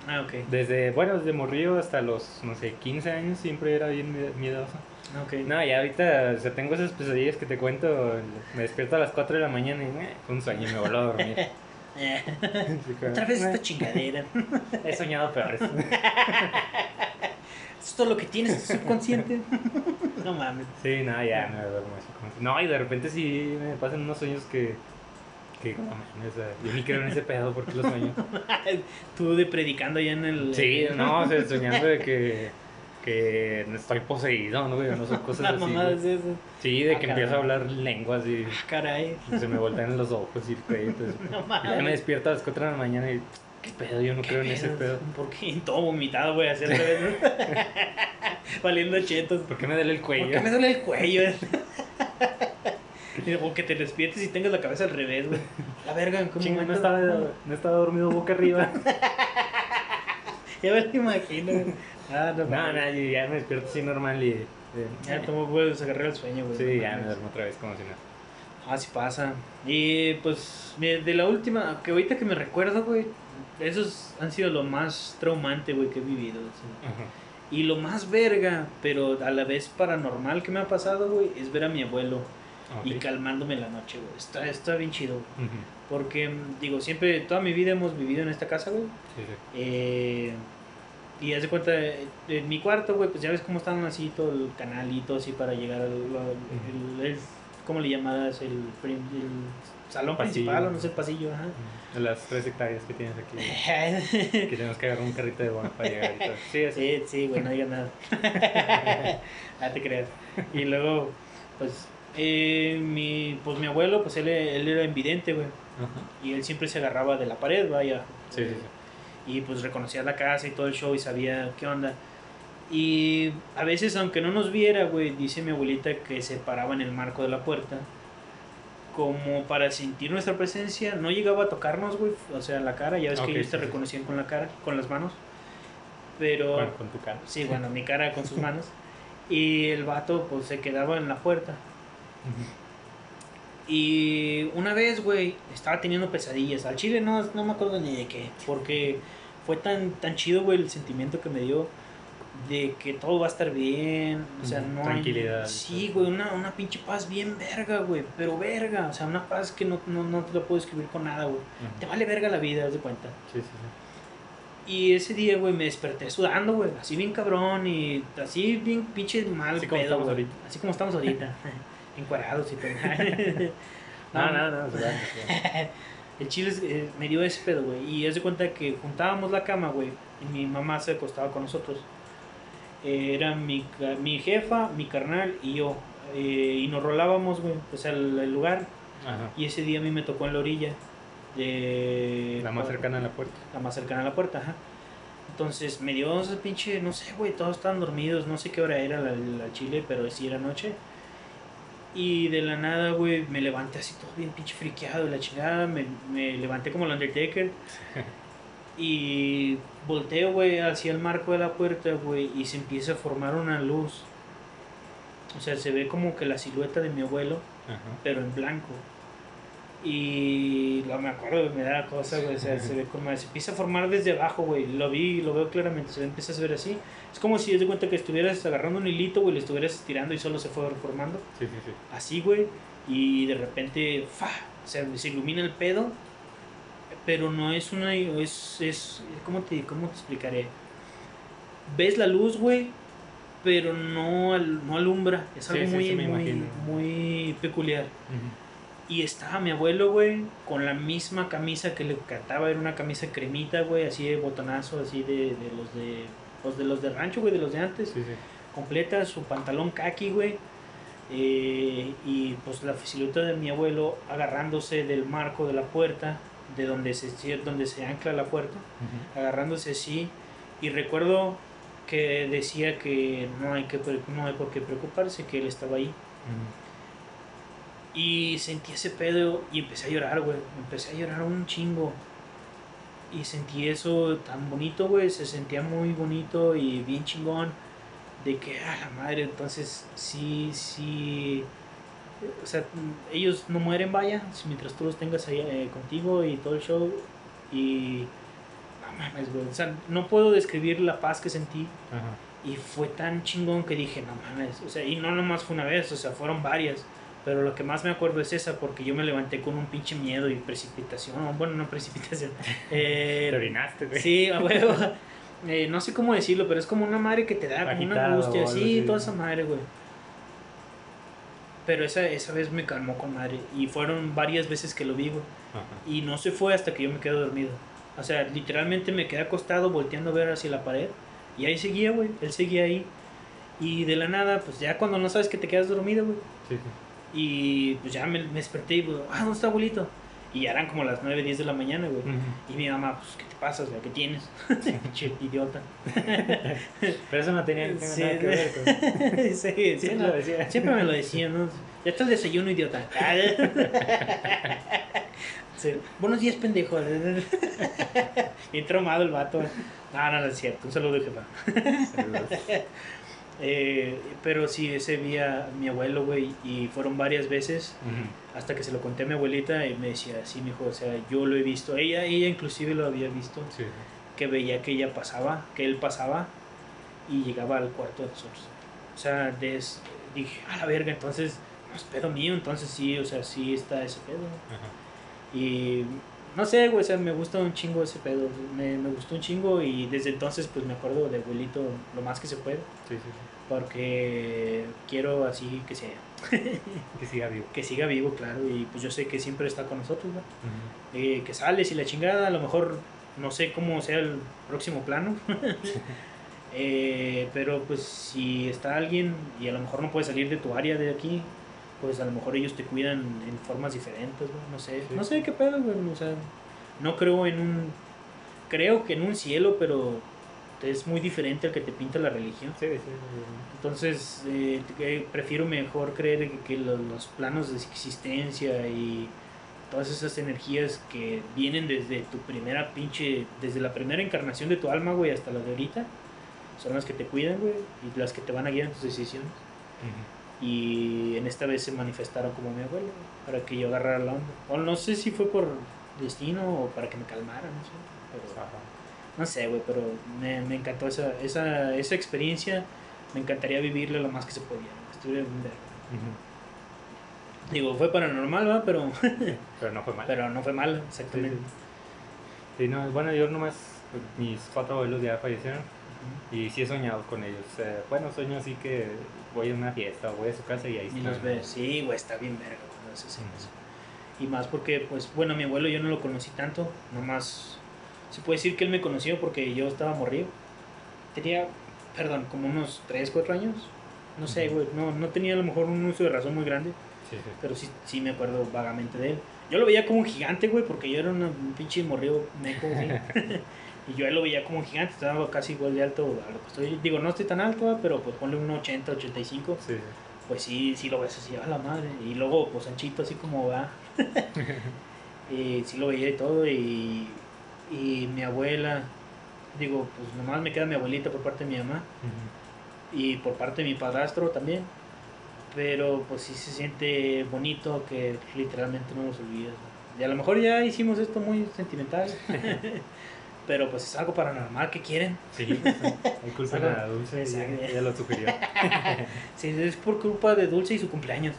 [SPEAKER 2] Ah, ok.
[SPEAKER 1] Desde, bueno, desde morrillo hasta los, no sé, 15 años siempre era bien mie- miedoso.
[SPEAKER 2] Ok.
[SPEAKER 1] No, y ahorita, o sea, tengo esas pesadillas que te cuento, me despierto a las 4 de la mañana y eh, un sueño y me vuelvo a dormir.
[SPEAKER 2] Otra vez
[SPEAKER 1] "Eh,
[SPEAKER 2] esta chingadera.
[SPEAKER 1] He soñado peores.
[SPEAKER 2] ¿Es todo lo que tienes tu subconsciente? no mames.
[SPEAKER 1] Sí, no, ya me duermo así No, y de repente sí me pasan unos sueños que... Que, no mames, yo ni creo en ese pedo porque lo sueño.
[SPEAKER 2] Tú de predicando allá en el.
[SPEAKER 1] Sí, no, o sea, soñando de que, que no estoy poseído, ¿no? güey? No son cosas
[SPEAKER 2] Las
[SPEAKER 1] así.
[SPEAKER 2] mamadas
[SPEAKER 1] güey.
[SPEAKER 2] de eso.
[SPEAKER 1] Sí, de que
[SPEAKER 2] Ah,
[SPEAKER 1] empiezo a hablar lenguas y
[SPEAKER 2] Caray.
[SPEAKER 1] se me voltean los ojos y el cuello.
[SPEAKER 2] No
[SPEAKER 1] y ya me despierto a las 4 de la mañana y, ¿qué pedo? Yo no creo en ese pedo.
[SPEAKER 2] ¿Por qué? Todo vomitado, güey, hacer revés, ¿no? Valiendo chetos.
[SPEAKER 1] ¿Por qué me duele el
[SPEAKER 2] ¿Por qué
[SPEAKER 1] cuello?
[SPEAKER 2] me duele el cuello? Y O que te despiertes y tengas la cabeza al revés, güey. La verga, ¿en qué
[SPEAKER 1] Chinga, no estaba, no estaba dormido boca arriba.
[SPEAKER 2] Ya me lo imagino. Ah, no,
[SPEAKER 1] No, no, y ya me despierto así normal y... eh,
[SPEAKER 2] Ya tomo puedes agarrar el sueño, güey.
[SPEAKER 1] Sí,
[SPEAKER 2] no
[SPEAKER 1] ya me duermo otra vez como si no.
[SPEAKER 2] Ah, sí pasa. Y pues, de la última, que ahorita que me recuerdo, güey, esos han sido lo más traumante, güey, que he vivido. sí.
[SPEAKER 1] Ajá.
[SPEAKER 2] Y lo más verga, pero a la vez paranormal que me ha pasado, güey, es ver a mi abuelo y
[SPEAKER 1] Ok.
[SPEAKER 2] calmándome la noche, güey. Está, está bien chido, güey.
[SPEAKER 1] Ujú.
[SPEAKER 2] Porque, mm, digo, siempre, toda mi vida hemos vivido en esta casa, güey.
[SPEAKER 1] Sí, sí.
[SPEAKER 2] Eh, y haz de cuenta, en mi cuarto, güey, pues ya ves cómo están así todo el canalito así para llegar al. al- el- el- ¿Cómo le llamas? El, el salón
[SPEAKER 1] Pasillo.
[SPEAKER 2] principal o no sé, el pasillo, ajá.
[SPEAKER 1] De las tres hectáreas que tienes aquí. Que tenemos que agarrar un carrito de bono para llegar y todo. Sí, así.
[SPEAKER 2] Sí, sí, güey, no digas nada. ah, te creas. Y luego, pues, eh, mi, pues mi abuelo, pues él, él era invidente, güey.
[SPEAKER 1] Ajá.
[SPEAKER 2] Y él siempre se agarraba de la pared, vaya.
[SPEAKER 1] Sí, sí, sí.
[SPEAKER 2] Y pues reconocía la casa y todo el show y sabía qué onda. Y a veces, aunque no nos viera, güey, dice mi abuelita que se paraba en el marco de la puerta. Como para sentir nuestra presencia. No llegaba a tocarnos, güey. O sea, la cara. Ya ves
[SPEAKER 1] Ok,
[SPEAKER 2] que ellos te reconocían con la cara, con las manos. Pero...
[SPEAKER 1] Bueno, con tu cara.
[SPEAKER 2] Sí, bueno, mi cara con sus manos. Y el vato pues se quedaba en la puerta. Y una vez, güey, estaba teniendo pesadillas. Al chile no, no me acuerdo ni de qué. Porque fue tan, tan chido, güey, el sentimiento que me dio de que todo va a estar bien. O sea, no
[SPEAKER 1] tranquilidad.
[SPEAKER 2] Hay, sí, güey, una, una pinche paz bien verga, güey. Pero verga. O sea, una paz que no, no, no te la puedo escribir con nada, güey. Te vale verga la vida, haz de cuenta.
[SPEAKER 1] Sí, sí, sí.
[SPEAKER 2] Y ese día, güey, me desperté sudando, güey. Así bien cabrón y así bien pinche mal
[SPEAKER 1] Así como
[SPEAKER 2] pedo,
[SPEAKER 1] estamos
[SPEAKER 2] güey.
[SPEAKER 1] ahorita.
[SPEAKER 2] Así como estamos ahorita. Encuadrados y todo.
[SPEAKER 1] No, no, no. se va.
[SPEAKER 2] El chile eh, me dio ese pedo, güey. Y es de cuenta que juntábamos la cama, güey. Y mi mamá se acostaba con nosotros. Eh, era mi, mi jefa, mi carnal y yo. Eh, y nos rolábamos, güey, pues al, al lugar.
[SPEAKER 1] Ajá.
[SPEAKER 2] Y ese día a mí me tocó en la orilla. De,
[SPEAKER 1] La más cercana a la puerta.
[SPEAKER 2] la más cercana a la puerta, ajá. Entonces me dio ese pinche, no sé, güey, todos estaban dormidos, no sé qué hora era la, la chile, pero sí era noche. Y de la nada, güey, me levanté así todo bien pinche friqueado, la chingada, me, me levanté como el Undertaker. y volteo, güey, hacia el marco de la puerta, güey, y se empieza a formar una luz. O sea, se ve como que la silueta de mi abuelo,
[SPEAKER 1] Ajá.
[SPEAKER 2] pero en blanco. Y lo me acuerdo, me da cosa, güey. O sea, se ve como se empieza a formar desde abajo, güey. Lo vi, lo veo claramente. Se empieza a ver así. Es como si es de cuenta que estuvieras agarrando un hilito, güey, le estuvieras estirando y solo se fue formando.
[SPEAKER 1] Sí, sí, sí.
[SPEAKER 2] Así, güey. Y de repente, ¡fa! O sea, se ilumina el pedo. Pero no es una. Es. es ¿cómo, te, ¿Cómo te explicaré? Ves la luz, güey. Pero no, al- no alumbra. Es algo
[SPEAKER 1] sí,
[SPEAKER 2] muy,
[SPEAKER 1] sí, me
[SPEAKER 2] muy,
[SPEAKER 1] imagino.
[SPEAKER 2] muy peculiar.
[SPEAKER 1] Ujú.
[SPEAKER 2] Y estaba mi abuelo, güey, con la misma camisa que le cantaba, era una camisa cremita, güey, así de botonazo, así de, de los de pues de los de rancho, güey, de los de antes,
[SPEAKER 1] Sí, sí.
[SPEAKER 2] completa, su pantalón kaki, güey, eh, y pues la silueta de mi abuelo agarrándose del marco de la puerta, de donde se, donde se ancla la puerta, agarrándose así, y recuerdo que decía que no hay, que, no hay por qué preocuparse, que él estaba ahí.
[SPEAKER 1] Ujú.
[SPEAKER 2] Y sentí ese pedo y empecé a llorar, güey. Empecé a llorar un chingo. Y sentí eso tan bonito, güey. Se sentía muy bonito y bien chingón. De que, a la madre, entonces sí, sí. O sea, ellos no mueren, vaya, mientras tú los tengas ahí eh, contigo y todo el show. Y. No mames, güey. O sea, no puedo describir la paz que sentí.
[SPEAKER 1] Ajá.
[SPEAKER 2] Y fue tan chingón que dije, no mames, o sea, y no nomás fue una vez, o sea, fueron varias. Pero lo que más me acuerdo es esa, porque yo me levanté con un pinche miedo y precipitación. Bueno, no precipitación. Eh,
[SPEAKER 1] Te orinaste, güey.
[SPEAKER 2] sí, a huevo. Eh, no sé cómo decirlo, pero es como una madre que te da como una angustia. Sí, toda esa madre, güey. Pero esa, esa vez me calmó con madre. Y fueron varias veces que lo vi, güey. Y no se fue hasta que yo me quedé dormido. O sea, literalmente me quedé acostado volteando a ver hacia la pared. Y ahí seguía, güey. Él seguía ahí. Y de la nada, pues ya cuando no sabes que te quedas dormido, güey.
[SPEAKER 1] Sí, sí.
[SPEAKER 2] Y pues ya me, me desperté y, pues, ah, ¿dónde está abuelito? Y ya eran como las 9, 10 de la mañana, güey.
[SPEAKER 1] Ujú.
[SPEAKER 2] Y mi mamá, pues, ¿qué te pasa? O sea, ¿qué tienes? Idiota.
[SPEAKER 1] Pero eso no tenía
[SPEAKER 2] Sí,
[SPEAKER 1] nada que ver con...
[SPEAKER 2] sí, sí,
[SPEAKER 1] Sí,
[SPEAKER 2] no,
[SPEAKER 1] lo decía.
[SPEAKER 2] Siempre me lo decía, ¿no? Ya está el desayuno, idiota. Sí. Buenos días, pendejo. Bien traumado el vato. No, no, no es cierto. Un saludo, jefa.
[SPEAKER 1] Saludos.
[SPEAKER 2] Eh, pero sí, ese día mi abuelo, güey, y fueron varias veces hasta que se lo conté a mi abuelita y me decía, sí, mijo, o sea, yo lo he visto. Ella, ella inclusive lo había visto,
[SPEAKER 1] Sí,
[SPEAKER 2] que veía que ella pasaba, que él pasaba y llegaba al cuarto de nosotros. O sea, des- dije, a la verga, entonces, no es pedo mío, entonces sí, o sea, sí está ese pedo. Y no sé, güey, o sea, me gusta un chingo ese pedo, me, me gustó un chingo y desde entonces pues me acuerdo de abuelito lo más que se puede,
[SPEAKER 1] Sí, sí, sí.
[SPEAKER 2] Porque quiero así que sea,
[SPEAKER 1] Que siga vivo.
[SPEAKER 2] que siga vivo, claro, y pues yo sé que siempre está con nosotros, ¿no? Eh, que sales y la chingada, a lo mejor no sé cómo sea el próximo plano. Eh, pero pues si está alguien y a lo mejor no puede salir de tu área de aquí, pues a lo mejor ellos te cuidan en formas diferentes, güey, no sé.
[SPEAKER 1] Sí.
[SPEAKER 2] No sé qué pedo, güey, o sea, no creo en un... Creo que en un cielo, pero es muy diferente al que te pinta la religión.
[SPEAKER 1] Sí, sí, sí.
[SPEAKER 2] Entonces, eh, que prefiero mejor creer que, que lo- los planos de existencia y todas esas energías que vienen desde tu primera pinche, desde la primera encarnación de tu alma, güey, hasta la de ahorita, son las que te cuidan, güey, y las que te van a guiar en tus decisiones. Y en esta vez se manifestaron como mi abuelo, para que yo agarrara la onda. O no sé si fue por destino o para que me calmara, no sé. Pero,
[SPEAKER 1] Ajá.
[SPEAKER 2] No sé, güey, pero me, me encantó esa, esa, esa experiencia. Me encantaría vivirla lo más que se podía. Estuve bien verga.
[SPEAKER 1] Ujú.
[SPEAKER 2] Digo, fue paranormal, ¿va? Pero,
[SPEAKER 1] Pero no fue mal.
[SPEAKER 2] pero no fue mal,
[SPEAKER 1] Sí,
[SPEAKER 2] exactamente.
[SPEAKER 1] sí. Sí, no, bueno, yo nomás, mis cuatro abuelos ya fallecieron y sí he soñado con ellos. Eh, bueno, sueño así que voy a una fiesta o voy a su casa y ahí
[SPEAKER 2] Y
[SPEAKER 1] están.
[SPEAKER 2] los ves, sí, güey, está bien verga cuando haces eso. Y más porque, pues, bueno, mi abuelo yo no lo conocí tanto, nomás se puede decir que él me conoció porque yo estaba morrido. Tenía, perdón, como unos 3, 4 años. No sé, güey, no, no tenía a lo mejor un uso de razón muy grande,
[SPEAKER 1] Sí, sí.
[SPEAKER 2] pero sí, sí me acuerdo vagamente de él. Yo lo veía como un gigante, güey, porque yo era una- un pinche morrido meco, y yo él lo veía como un gigante, estaba casi igual de alto a lo que estoy. Digo, no estoy tan alto, pero pues ponle un 80, 85
[SPEAKER 1] Sí, sí.
[SPEAKER 2] pues sí, sí lo ves así, a la madre. Y luego, pues Anchito, así como va. y sí lo veía y todo. Y, y mi abuela, digo, pues nomás me queda mi abuelita por parte de mi mamá. Y por parte de mi padrastro también. Pero pues sí se siente bonito que literalmente no los olvides. Y a lo mejor ya hicimos esto muy sentimental. pero pues es algo paranormal que quieren.
[SPEAKER 1] Sí, sí. Hay culpa la dulce, ella lo sugirió.
[SPEAKER 2] Sí, es por culpa de Dulce y su cumpleaños.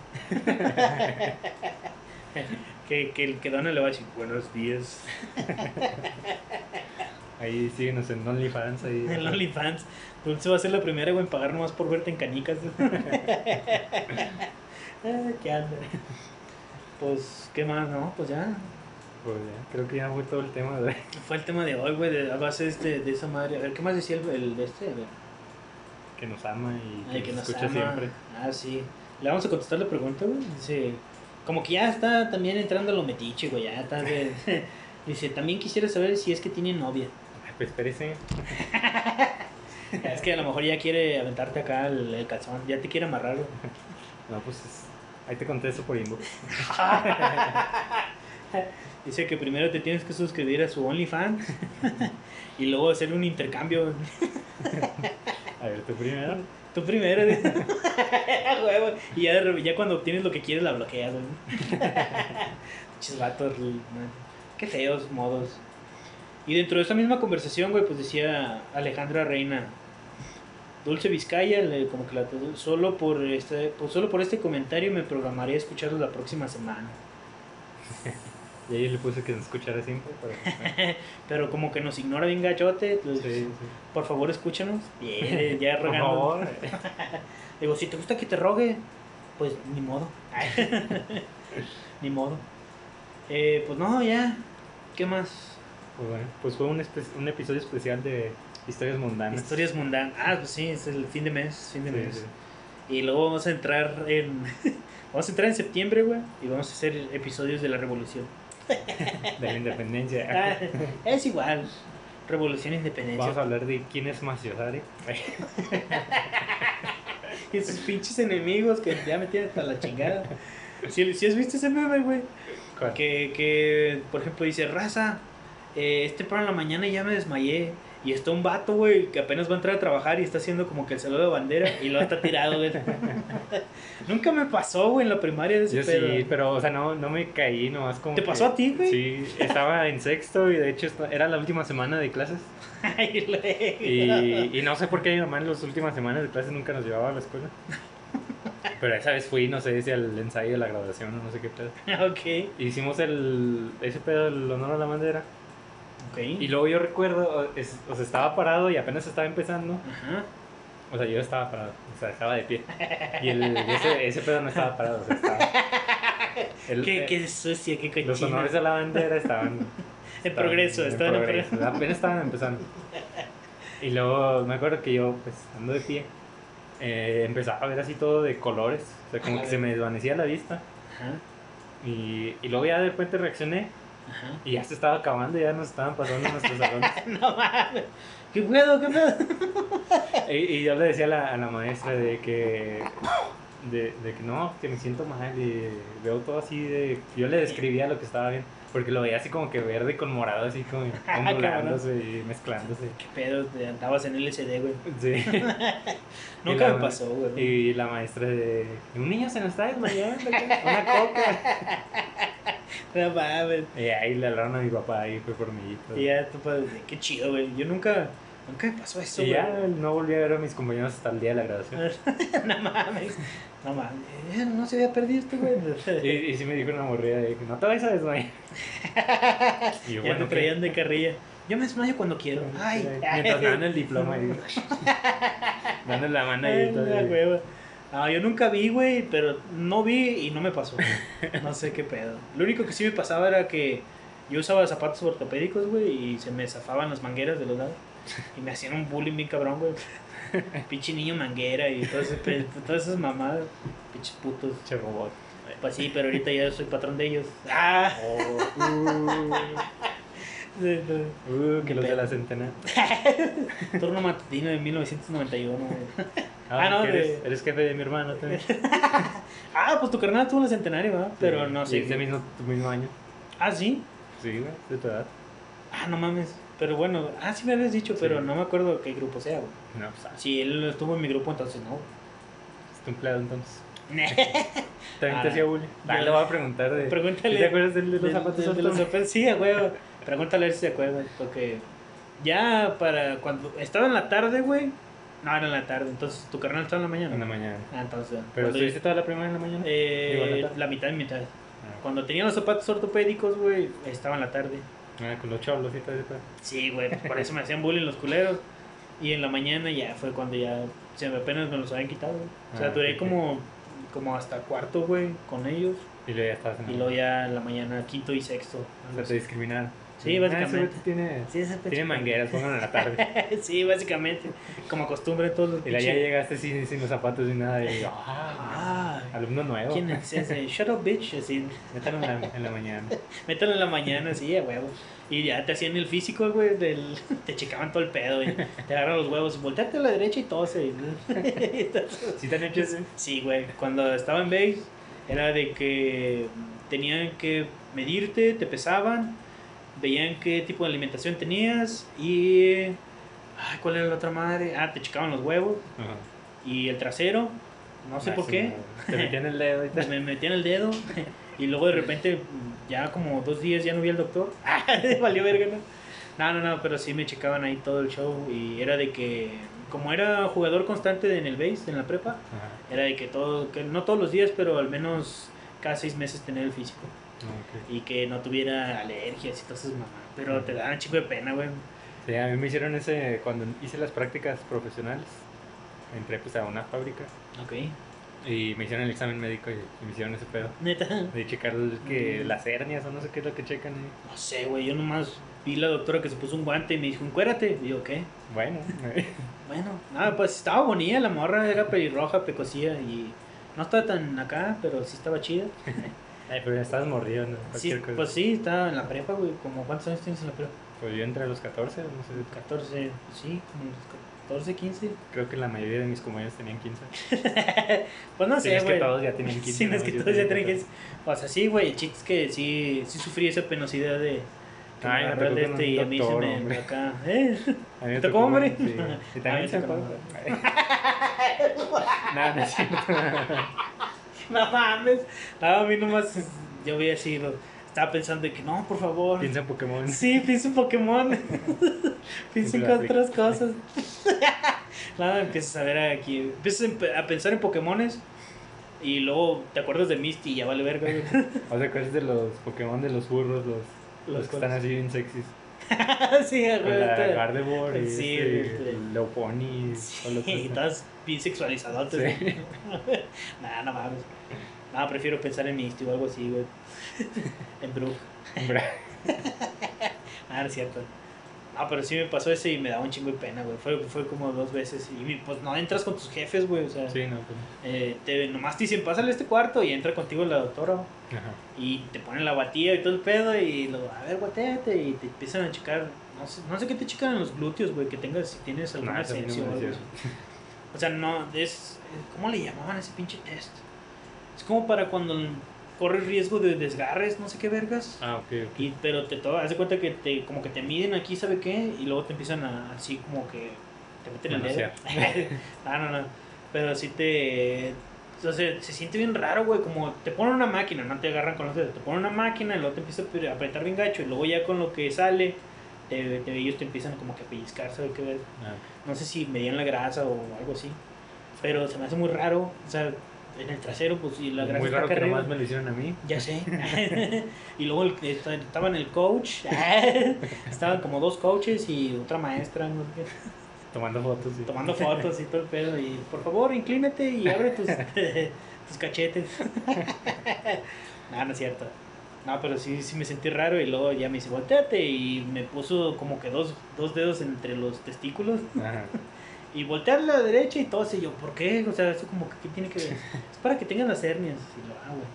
[SPEAKER 2] Que, que el que dona le va a decir buenos días.
[SPEAKER 1] Ahí síguenos en OnlyFans. Ahí.
[SPEAKER 2] En OnlyFans. Dulce va a ser la primera, güey, en pagar nomás por verte en canicas. Ah, ¿Qué anda? Pues, ¿qué más? No, pues ya.
[SPEAKER 1] Pues ya, creo que ya fue todo el tema de
[SPEAKER 2] Fue el tema de hoy, güey, de, a base de, este, de esa madre. A ver, ¿qué más decía el, el de este? A ver.
[SPEAKER 1] que nos ama y que,
[SPEAKER 2] Ay, que
[SPEAKER 1] nos
[SPEAKER 2] nos
[SPEAKER 1] escucha
[SPEAKER 2] ama.
[SPEAKER 1] siempre.
[SPEAKER 2] Ah, sí. Le vamos a contestar la pregunta, güey. Dice, como que ya está también entrando a lo metiche, güey. Ya está. Dice, también quisiera saber si es que tiene novia.
[SPEAKER 1] Ay, Pues espérese.
[SPEAKER 2] Es que a lo mejor ya quiere aventarte acá el, el calzón. Ya te quiere amarrar, güey.
[SPEAKER 1] No, pues es- ahí te contesto por inbox.
[SPEAKER 2] Dice que primero te tienes que suscribir a su OnlyFans y luego hacer un intercambio.
[SPEAKER 1] A ver, tú primero.
[SPEAKER 2] Tú primero. y ya, de ya cuando obtienes lo que quieres la bloqueas. Pinches vatos. Qué feos modos. Y dentro de esa misma conversación, güey, pues decía Alejandra Reina. Dulce Vizcaya, le- como que la, solo por este, pues solo por este comentario me programaré a escucharlo la próxima semana.
[SPEAKER 1] Y ahí le puse que nos escuchara siempre. Pero,
[SPEAKER 2] Pero como que nos ignora bien gachote, pues,
[SPEAKER 1] sí, sí.
[SPEAKER 2] por favor escúchanos. Bien, ya
[SPEAKER 1] Por
[SPEAKER 2] rogando.
[SPEAKER 1] favor.
[SPEAKER 2] Digo, si te gusta que te rogue, pues ni modo. ni modo. Eh, pues no, ya. ¿Qué más?
[SPEAKER 1] Pues bueno, pues fue un, episodio especial de Historias Mundanas.
[SPEAKER 2] Historias mundanas. Ah, pues sí, es el fin de mes, fin de
[SPEAKER 1] Sí,
[SPEAKER 2] mes. Y luego vamos a entrar en... vamos a entrar en septiembre, güey. Y vamos a hacer episodios de la revolución.
[SPEAKER 1] De la independencia.
[SPEAKER 2] Ah, es igual. Revolución e Independencia.
[SPEAKER 1] Vamos a hablar de quién es Maciosari.
[SPEAKER 2] Y sus pinches enemigos que ya me tienen hasta la chingada. Si, si has visto ese meme, güey. Que, que, por ejemplo, dice, raza, eh, este para la mañana ya me desmayé. Y está un vato, güey, que apenas va a entrar a trabajar y está haciendo como que el saludo de bandera y lo está tirado, güey. Nunca me pasó, güey, en la primaria de ese
[SPEAKER 1] Yo
[SPEAKER 2] pedo.
[SPEAKER 1] sí, pero, o sea, no, no me caí, nomás como.
[SPEAKER 2] ¿Te
[SPEAKER 1] que-
[SPEAKER 2] pasó a ti, güey?
[SPEAKER 1] Sí, estaba en sexto y de hecho era la última semana de clases. Y, y no sé por qué mi mamá en las últimas semanas de clases nunca nos llevaba a la escuela. Pero esa vez fui, no sé si al ensayo de la graduación o no sé qué pedo.
[SPEAKER 2] ok,
[SPEAKER 1] Hicimos el, ese pedo del honor a la bandera. Y luego yo recuerdo, es- o sea, estaba parado y apenas estaba empezando.
[SPEAKER 2] Ajá.
[SPEAKER 1] O sea, yo estaba parado, o sea, estaba de pie. Y el, ese, ese pedo no estaba parado, o sea, estaba. el-
[SPEAKER 2] Qué,
[SPEAKER 1] eh,
[SPEAKER 2] qué
[SPEAKER 1] los honores a la bandera estaban.
[SPEAKER 2] En progreso, estaban en
[SPEAKER 1] progreso, Apenas estaban empezando. Y luego me acuerdo que yo, pues, ando de pie, eh, empezaba a ver así todo de colores. O sea, como que se me desvanecía la vista.
[SPEAKER 2] Ajá,
[SPEAKER 1] Y, y luego ya de repente reaccioné
[SPEAKER 2] ajá.
[SPEAKER 1] y ya se estaba acabando, ya nos estaban pasando nuestros salones.
[SPEAKER 2] No mames. ¿Qué pedo? ¿Qué pedo?
[SPEAKER 1] Y, y yo le decía a la, a la maestra de que, de, de que no, que me siento mal y veo todo así de... Yo le describía lo que estaba bien. Porque lo veía así como que verde con morado, así como ondulándose y mezclándose.
[SPEAKER 2] ¿Qué pedo? Te andabas en LCD, güey.
[SPEAKER 1] Sí.
[SPEAKER 2] Nunca
[SPEAKER 1] la-
[SPEAKER 2] me pasó, güey.
[SPEAKER 1] Y la maestra de. Un niño se nos está desmayando, una coca.
[SPEAKER 2] No mames.
[SPEAKER 1] Y ahí le hablaron a mi papá y fue por mí. y.
[SPEAKER 2] Y ya, tú, pues, qué chido, güey. Yo nunca, nunca me pasó eso,
[SPEAKER 1] Y
[SPEAKER 2] güey.
[SPEAKER 1] ya no volví a ver a mis compañeros hasta el día de la graduación.
[SPEAKER 2] no mames. No mames. Eh, No se había perdido este, güey.
[SPEAKER 1] Y, y sí me dijo una morrida de que no te vayas a desmayar. Y yo,
[SPEAKER 2] ya me
[SPEAKER 1] ¿qué?
[SPEAKER 2] traían de carrilla. Yo me desmayo cuando quiero. Ay,
[SPEAKER 1] Mientras me dan el diploma y dando la mano
[SPEAKER 2] Ay,
[SPEAKER 1] y todo.
[SPEAKER 2] No, yo nunca vi, güey, pero no vi y no me pasó. No sé qué pedo. Lo único que sí me pasaba era que yo usaba zapatos ortopédicos, güey, y se me zafaban las mangueras de los lados. Y me hacían un bullying bien cabrón, güey. Pinche niño manguera y ese pe- todas esas mamadas. Pinches putos.
[SPEAKER 1] Che robot.
[SPEAKER 2] Pues sí, pero ahorita ya soy patrón de ellos. ¡Ah!
[SPEAKER 1] Uh, que los de la centena.
[SPEAKER 2] Turno matutino de 1991, güey.
[SPEAKER 1] Ah,
[SPEAKER 2] Ah, no,
[SPEAKER 1] eres,
[SPEAKER 2] de-
[SPEAKER 1] eres jefe de mi hermano también.
[SPEAKER 2] Ah, pues tu carnal tuvo en el centenario, ¿verdad? Pero no
[SPEAKER 1] Y
[SPEAKER 2] sé.
[SPEAKER 1] Ese mismo, tu mismo año.
[SPEAKER 2] Ah, sí.
[SPEAKER 1] Sí, güey, de tu edad.
[SPEAKER 2] Ah, no mames. Pero bueno, ah, sí me habías dicho, pero
[SPEAKER 1] Sí.
[SPEAKER 2] no me acuerdo qué grupo sea, güey.
[SPEAKER 1] No, pues, ah,
[SPEAKER 2] Si él estuvo en mi grupo, entonces no.
[SPEAKER 1] es tu empleado entonces. También te hacía bullying.
[SPEAKER 2] Yo-
[SPEAKER 1] le voy a preguntar de.
[SPEAKER 2] Pregúntale.
[SPEAKER 1] ¿Te acuerdas del de los zapatos
[SPEAKER 2] de los zapatos? Sí, huevo. Pregúntale a ver si se acuerda. Porque ya para cuando estaba en la tarde, güey. No, era en la tarde. Entonces, ¿tu carnal estaba en la mañana?
[SPEAKER 1] En la mañana.
[SPEAKER 2] Ah, entonces.
[SPEAKER 1] ¿Pero estuviste toda la primera en la mañana?
[SPEAKER 2] eh,
[SPEAKER 1] Digo, la
[SPEAKER 2] mitad y mitad.
[SPEAKER 1] Ah,
[SPEAKER 2] Cuando tenía los zapatos ortopédicos, güey, estaba en la tarde.
[SPEAKER 1] Ah, con los cholos y todo eso.
[SPEAKER 2] Sí, güey, pues por eso me hacían bullying los culeros. Y en la mañana ya fue cuando ya se me apenas me los habían quitado. güey. O sea,
[SPEAKER 1] Ah,
[SPEAKER 2] duré como, como hasta cuarto, güey, con ellos.
[SPEAKER 1] Y luego ya estabas en la
[SPEAKER 2] Y luego ya en la mañana quinto y sexto.
[SPEAKER 1] O sea, te discriminaron.
[SPEAKER 2] Sí,
[SPEAKER 1] Ah,
[SPEAKER 2] básicamente.
[SPEAKER 1] güey tiene,
[SPEAKER 2] Sí,
[SPEAKER 1] tiene mangueras, pónganlo en la tarde.
[SPEAKER 2] sí, básicamente. Como costumbre todos los
[SPEAKER 1] Y la ya llegaste sin, sin los zapatos ni nada. Y ah,
[SPEAKER 2] Ah,
[SPEAKER 1] alumno nuevo.
[SPEAKER 2] ¿quién es ese? Shut up, bitch. Así,
[SPEAKER 1] Métalo en la, en la mañana.
[SPEAKER 2] mételo en la mañana, sí, a huevo. Y ya te hacían el físico, güey, del... te checaban todo el pedo, y te agarran los huevos, volteate a la derecha y tose. y-
[SPEAKER 1] ¿Sí te han hecho ese?
[SPEAKER 2] Sí, güey. Cuando estaba en base, era de que tenían que medirte, te pesaban, veían qué tipo de alimentación tenías y. Ay, ¿cuál era la otra madre? Ah, te checaban los huevos
[SPEAKER 1] Ajá.
[SPEAKER 2] y el trasero. No sé
[SPEAKER 1] Ah,
[SPEAKER 2] por
[SPEAKER 1] sí,
[SPEAKER 2] qué.
[SPEAKER 1] Te metían el dedo y
[SPEAKER 2] me metían el dedo y luego de repente, ya como dos días ya no vi al doctor. Valió verga, ¿no? No, no, no, pero sí me checaban ahí todo el show y era de que, como era jugador constante en el base, en la prepa,
[SPEAKER 1] Ajá.
[SPEAKER 2] era de que todo, que no todos los días, pero al menos cada seis meses tener el físico.
[SPEAKER 1] Ok.
[SPEAKER 2] Y que no tuviera alergias y todas esas mamás. Pero te daban chico de pena, güey.
[SPEAKER 1] Sí, a mí me hicieron ese cuando hice las prácticas profesionales. Entré pues a una fábrica
[SPEAKER 2] Ok.
[SPEAKER 1] y me hicieron el examen médico y, y me hicieron ese pedo.
[SPEAKER 2] Neta.
[SPEAKER 1] De checar que
[SPEAKER 2] Mm.
[SPEAKER 1] las hernias o no sé qué es lo que checan ahí.
[SPEAKER 2] No sé, güey. Yo nomás vi la doctora que se puso un guante y me dijo, encuérate. Y yo, ¿qué?
[SPEAKER 1] Bueno,
[SPEAKER 2] Bueno, nada, pues estaba bonita la morra, era pelirroja, pecosía y no estaba tan acá, pero sí estaba chida.
[SPEAKER 1] Ay, pero estabas morrido, ¿no?
[SPEAKER 2] Sí,
[SPEAKER 1] Cualquier cosa.
[SPEAKER 2] pues sí, estaba en la prepa, güey. Como, ¿Cuántos años tienes en la prepa?
[SPEAKER 1] Pues yo entré a los 14, no sé.
[SPEAKER 2] 14, sí, como los 14, 15.
[SPEAKER 1] Creo que la mayoría de mis compañeros tenían 15.
[SPEAKER 2] Pues no
[SPEAKER 1] Sí,
[SPEAKER 2] sé,
[SPEAKER 1] es que
[SPEAKER 2] güey.
[SPEAKER 1] todos ya tenían 15.
[SPEAKER 2] Sí, no es que todos ya tienen que... O sea, sí, güey, chiste es que sí, sí sufrí esa penosidad de... Que
[SPEAKER 1] Ay,
[SPEAKER 2] me de este y a mí se me...
[SPEAKER 1] hombre.
[SPEAKER 2] Acá, ¿eh?
[SPEAKER 1] A mí me
[SPEAKER 2] ¿Te tocó, hombre?
[SPEAKER 1] Sí. Y también se
[SPEAKER 2] tocó.
[SPEAKER 1] Nada, no es cierto.
[SPEAKER 2] No mames. No, a mí nomás... Yo vi así, lo- estaba pensando de que no, por favor.
[SPEAKER 1] Piensa en Pokémon.
[SPEAKER 2] Sí, pienso en Pokémon. pienso en otras cosas. Nada, empiezas a ver aquí. Empiezas a pensar en Pokémones. Y luego te acuerdas de Misty y ya vale verga.
[SPEAKER 1] O sea, ¿cuál es de los Pokémon de los burros? Los, los,
[SPEAKER 2] Los
[SPEAKER 1] que están así bien sexys.
[SPEAKER 2] sí, güey.
[SPEAKER 1] Gardevoir y
[SPEAKER 2] Sí,
[SPEAKER 1] este, el Leopony.
[SPEAKER 2] Sí, y estás bien sexualizado.
[SPEAKER 1] Sí.
[SPEAKER 2] Nah, no mames. No, prefiero pensar en Misty o algo así, güey. en Brook.
[SPEAKER 1] Hombre,
[SPEAKER 2] Ah, es cierto. No, pero sí me pasó ese y me daba un chingo de pena, güey. Fue, fue como dos veces. Y pues no entras con tus jefes, güey. O sea,
[SPEAKER 1] Sí, no, pues.
[SPEAKER 2] eh, te, nomás te dicen, pásale a este cuarto y entra contigo la doctora.
[SPEAKER 1] Ajá.
[SPEAKER 2] Y te ponen la guatilla y todo el pedo y lo, a ver, guateate. Y te empiezan a checar, no sé, no sé qué te checan en los glúteos, güey. Que tengas, si tienes alguna
[SPEAKER 1] No, no
[SPEAKER 2] ascensión
[SPEAKER 1] me
[SPEAKER 2] o sea, no, es. ¿Cómo le llamaban ese pinche test? Es como para cuando corres riesgo de desgarres, no sé qué vergas.
[SPEAKER 1] Ah, ok, ok.
[SPEAKER 2] Y, pero te to- haz de cuenta que te, como que te miden aquí, ¿sabe qué? Y luego te empiezan a, así como que te meten el dedo. ah, no, no. Pero sí te... Sea, se siente bien raro, güey, como te ponen una máquina, no te agarran con los dedos, te ponen una máquina y luego te empieza a apretar bien gacho y luego ya con lo que sale, te, te- ellos te empiezan como que a pellizcar, ¿sabe qué?
[SPEAKER 1] Ah,
[SPEAKER 2] No sé si medían la grasa o algo así, pero se me hace muy raro, o sea, en el trasero, pues, y la grasa
[SPEAKER 1] Muy raro que
[SPEAKER 2] arriba.
[SPEAKER 1] nomás me lo hicieron a mí.
[SPEAKER 2] Ya sé. y luego el- esta- estaban el coach. Estaban como dos coaches y otra maestra, no sé qué,
[SPEAKER 1] Tomando fotos. Y...
[SPEAKER 2] tomando fotos y todo el pedo. Y por favor, inclínate y abre tus, tus cachetes. no, no es cierto. No, pero sí, sí me sentí raro y luego ya me dice, volteate. Y me puso como que dos, dos dedos entre los testículos.
[SPEAKER 1] Ajá.
[SPEAKER 2] Y voltear a la derecha y todo. Y yo, ¿por qué? O sea, eso como que ¿qué tiene que ver. Es para que tengan las hernias. Y yo, ah, güey.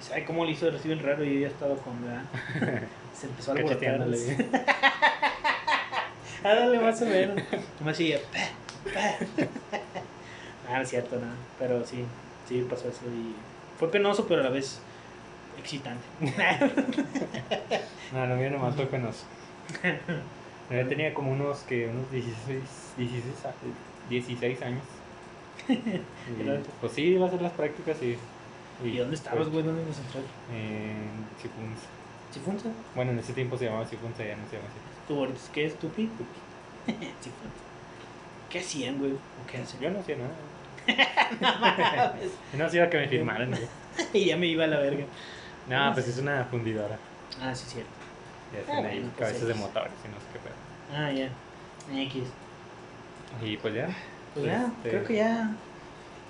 [SPEAKER 2] Y sabe cómo le hizo de recibir raro y yo ya estaba con, ¿verdad? Se empezó a alborotar.
[SPEAKER 1] Cacheteándole.
[SPEAKER 2] Ah, más o menos. Pa, pa. Ah, no es cierto, no. Pero sí, sí pasó eso. Y fue penoso, pero a la vez excitante.
[SPEAKER 1] No, lo mío nomás fue penoso. Yo tenía como unos, que unos 16, 16, a- 16 años. Y, pues sí, iba a hacer las prácticas y...
[SPEAKER 2] ¿Y dónde estabas, güey? ¿Dónde ibas a entrar?
[SPEAKER 1] En Sifunza.
[SPEAKER 2] ¿Chifunza?
[SPEAKER 1] Bueno, en ese tiempo se llamaba Sifunza, ya no se llama Sifunza.
[SPEAKER 2] ¿Tú ahorita qué es tupi? Chifunza. ¿Qué hacían, güey? ¿O qué hacen?
[SPEAKER 1] Yo no hacía nada.
[SPEAKER 2] No mames.
[SPEAKER 1] No hacía que me firmaran. güey.
[SPEAKER 2] y ya me iba a la verga.
[SPEAKER 1] No, pues es una fundidora.
[SPEAKER 2] Ah, sí, cierto.
[SPEAKER 1] Y
[SPEAKER 2] Ah,
[SPEAKER 1] hacen ahí
[SPEAKER 2] bueno, pues
[SPEAKER 1] cabezas de
[SPEAKER 2] X.
[SPEAKER 1] motores y no sé qué.
[SPEAKER 2] Ah, ya. X.
[SPEAKER 1] Y pues ya.
[SPEAKER 2] Pues ya,
[SPEAKER 1] Este-
[SPEAKER 2] creo que ya.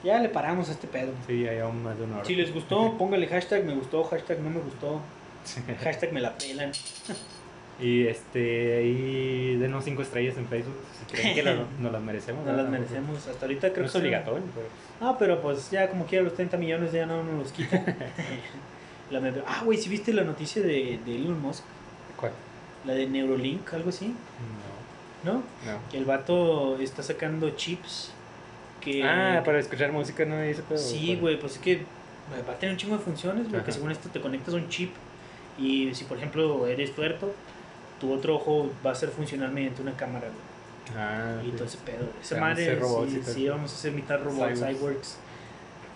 [SPEAKER 2] Ya le paramos a este pedo.
[SPEAKER 1] Sí, ya llevamos más de una hora.
[SPEAKER 2] Si les gustó, póngale hashtag me gustó, hashtag no me gustó, hashtag me la pelan.
[SPEAKER 1] Y este, ahí denos 5 estrellas en Facebook si creen que la- nos las merecemos.
[SPEAKER 2] No las merecemos. Hasta ahorita creo
[SPEAKER 1] No es
[SPEAKER 2] que son-
[SPEAKER 1] obligatorio, pero.
[SPEAKER 2] Ah, pero pues ya como quiera los 30 millones ya no nos los quitan. La me- ah, güey, si viste la noticia de, de Elon Musk?
[SPEAKER 1] ¿Cuál?
[SPEAKER 2] La de Neurolink, algo así,
[SPEAKER 1] No,
[SPEAKER 2] ¿no?
[SPEAKER 1] no.
[SPEAKER 2] Que el vato está sacando chips que...
[SPEAKER 1] Ah, para escuchar música no dice pero.
[SPEAKER 2] Sí, güey, pues es que güey, va a tener un chingo de funciones, güey, que
[SPEAKER 1] Ajá.
[SPEAKER 2] según esto te conectas a un chip y si por ejemplo eres tuerto, tu otro ojo va a ser funcional mediante una cámara, güey.
[SPEAKER 1] Ah,
[SPEAKER 2] Y
[SPEAKER 1] sí.
[SPEAKER 2] todo ese pedo. Esa
[SPEAKER 1] Vamos a
[SPEAKER 2] madre,
[SPEAKER 1] hacer robots y
[SPEAKER 2] sí, sí, vamos a hacer mitad robots,
[SPEAKER 1] Cyborgs.
[SPEAKER 2] cyborgs.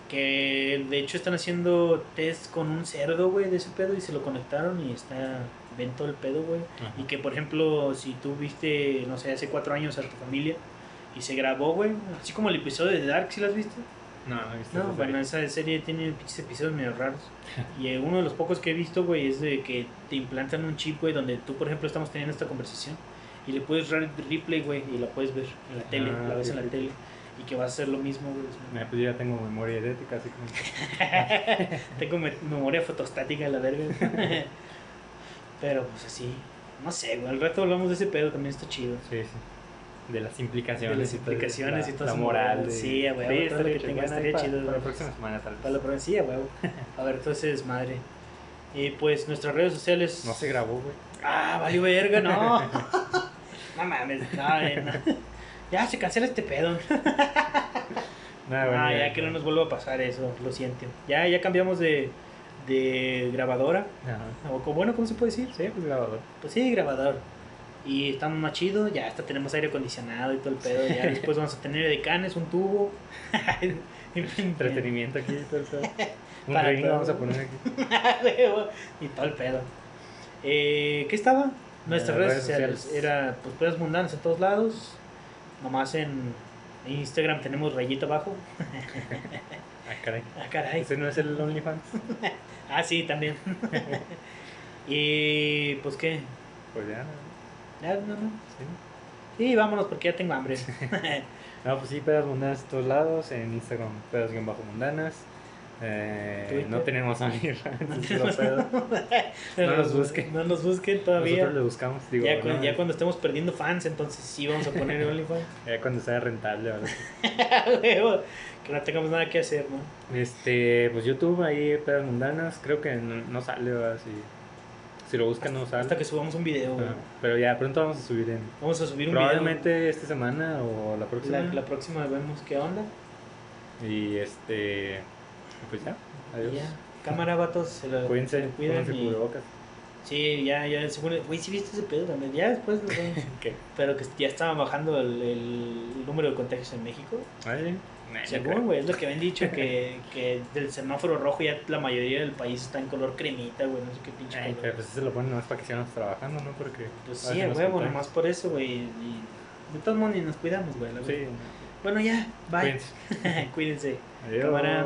[SPEAKER 2] Que de hecho están haciendo test con un cerdo, güey, de ese pedo y se lo conectaron y está, ven todo el pedo, güey. Y que por ejemplo, si tú viste, no sé, hace cuatro años a tu familia y se grabó, güey, así como el episodio de Dark, ¿sí lo has visto?
[SPEAKER 1] No, no
[SPEAKER 2] No, bueno, esa serie tiene pinches episodios medio raros. Y eh, uno de los pocos que he visto, güey, es de que te implantan un chip, güey, donde tú, por ejemplo, estamos teniendo esta conversación y le puedes dar replay, güey, y la puedes ver en la tele,
[SPEAKER 1] Ah,
[SPEAKER 2] la ves
[SPEAKER 1] sí,
[SPEAKER 2] en la
[SPEAKER 1] sí.
[SPEAKER 2] tele. Y que va a ser lo mismo, güey.
[SPEAKER 1] Mira, pues yo ya tengo memoria idéntica, así como.
[SPEAKER 2] Tengo me- memoria fotostática, la verga. Pero pues así, no sé, güey, al rato hablamos de ese pedo, también está chido.
[SPEAKER 1] Sí, sí. De las implicaciones.
[SPEAKER 2] De las
[SPEAKER 1] y todo,
[SPEAKER 2] implicaciones
[SPEAKER 1] la,
[SPEAKER 2] y todo
[SPEAKER 1] La moral. De...
[SPEAKER 2] Sí, a huevo, todo lo
[SPEAKER 1] estaría
[SPEAKER 2] que
[SPEAKER 1] chido.
[SPEAKER 2] tenga
[SPEAKER 1] Bueno,
[SPEAKER 2] estaría
[SPEAKER 1] para-
[SPEAKER 2] chido,
[SPEAKER 1] Para la próxima semana, tal vez.
[SPEAKER 2] Para la provincia, güey. A ver, entonces, madre. Y pues nuestras redes sociales.
[SPEAKER 1] No se grabó, güey.
[SPEAKER 2] Ah, valió verga, no. no mames, no, eh, no. Ya se cancela este pedo.
[SPEAKER 1] Nada,
[SPEAKER 2] Ah,
[SPEAKER 1] bueno,
[SPEAKER 2] ya que no nos vuelva a pasar eso, lo siento. Ya, ya cambiamos de, de grabadora.
[SPEAKER 1] Ajá.
[SPEAKER 2] O, bueno, ¿cómo se puede decir?
[SPEAKER 1] Sí, pues grabador.
[SPEAKER 2] Pues sí, grabador. Y estamos más chido, ya hasta tenemos aire acondicionado y todo el pedo. Ya después vamos a tener decanes, un tubo.
[SPEAKER 1] Entretenimiento aquí y todo el pedo. Un
[SPEAKER 2] Para
[SPEAKER 1] ring
[SPEAKER 2] todo.
[SPEAKER 1] vamos a poner aquí.
[SPEAKER 2] y todo el pedo. Eh, ¿Qué estaba? Nuestras redes,
[SPEAKER 1] redes
[SPEAKER 2] sociales.
[SPEAKER 1] sociales.
[SPEAKER 2] Era pues pedas mundanas en todos lados. Nomás en Instagram tenemos rayita abajo.
[SPEAKER 1] Ah, caray.
[SPEAKER 2] Ah, caray.
[SPEAKER 1] ¿Ese no es el OnlyFans?
[SPEAKER 2] Ah, sí, también. y pues qué.
[SPEAKER 1] Pues ya.
[SPEAKER 2] Ya, no, no.
[SPEAKER 1] Sí.
[SPEAKER 2] Sí, vámonos porque ya tengo hambre.
[SPEAKER 1] No, pues sí, pedas mundanas en todos lados. En Instagram, pedas-mundanas. Eh, no tenemos.
[SPEAKER 2] No
[SPEAKER 1] puro pedo.
[SPEAKER 2] no
[SPEAKER 1] nos busquen.
[SPEAKER 2] No nos busquen todavía.
[SPEAKER 1] Nosotros le buscamos. Digo,
[SPEAKER 2] ya, cu-
[SPEAKER 1] no,
[SPEAKER 2] ya cuando estemos perdiendo fans, entonces sí vamos a poner OnlyFans.
[SPEAKER 1] ya cuando sea rentable,
[SPEAKER 2] que no tengamos nada que hacer, ¿no?
[SPEAKER 1] Este, pues YouTube, ahí pedas mundanas. Creo que no, no sale, ¿verdad? Si, si lo buscan, no sale.
[SPEAKER 2] Hasta que subamos un video.
[SPEAKER 1] Ah, pero ya pronto vamos a subir en.
[SPEAKER 2] Vamos a subir un
[SPEAKER 1] Probablemente esta semana o la próxima.
[SPEAKER 2] La, la próxima vemos qué onda.
[SPEAKER 1] Y este. Pues ya. Adiós.
[SPEAKER 2] Ya. cámara, vatos, se lo,
[SPEAKER 1] Cuídense,
[SPEAKER 2] se lo cuidan.
[SPEAKER 1] pónganse
[SPEAKER 2] y-
[SPEAKER 1] cubrebocas.
[SPEAKER 2] Sí, ya, ya, según. Güey, sí viste ese pedo también. Ya después, lo.
[SPEAKER 1] ¿Qué?
[SPEAKER 2] pero que ya estaban bajando el, el número de contagios en México.
[SPEAKER 1] Ay,
[SPEAKER 2] Según, güey, es lo que habían dicho, que, que del semáforo rojo ya la mayoría del país está en color cremita, güey, no sé qué pinche
[SPEAKER 1] Ay,
[SPEAKER 2] color.
[SPEAKER 1] pero pues eso lo ponen nomás para que sigamos trabajando, ¿no? Porque.
[SPEAKER 2] Pues sí, huevo, nomás por eso, güey. Y de todos modos ni nos cuidamos, güey.
[SPEAKER 1] Sí.
[SPEAKER 2] Bueno, ya, bye.
[SPEAKER 1] Cuídense.
[SPEAKER 2] Cuídense.
[SPEAKER 1] Adiós.
[SPEAKER 2] Cámara.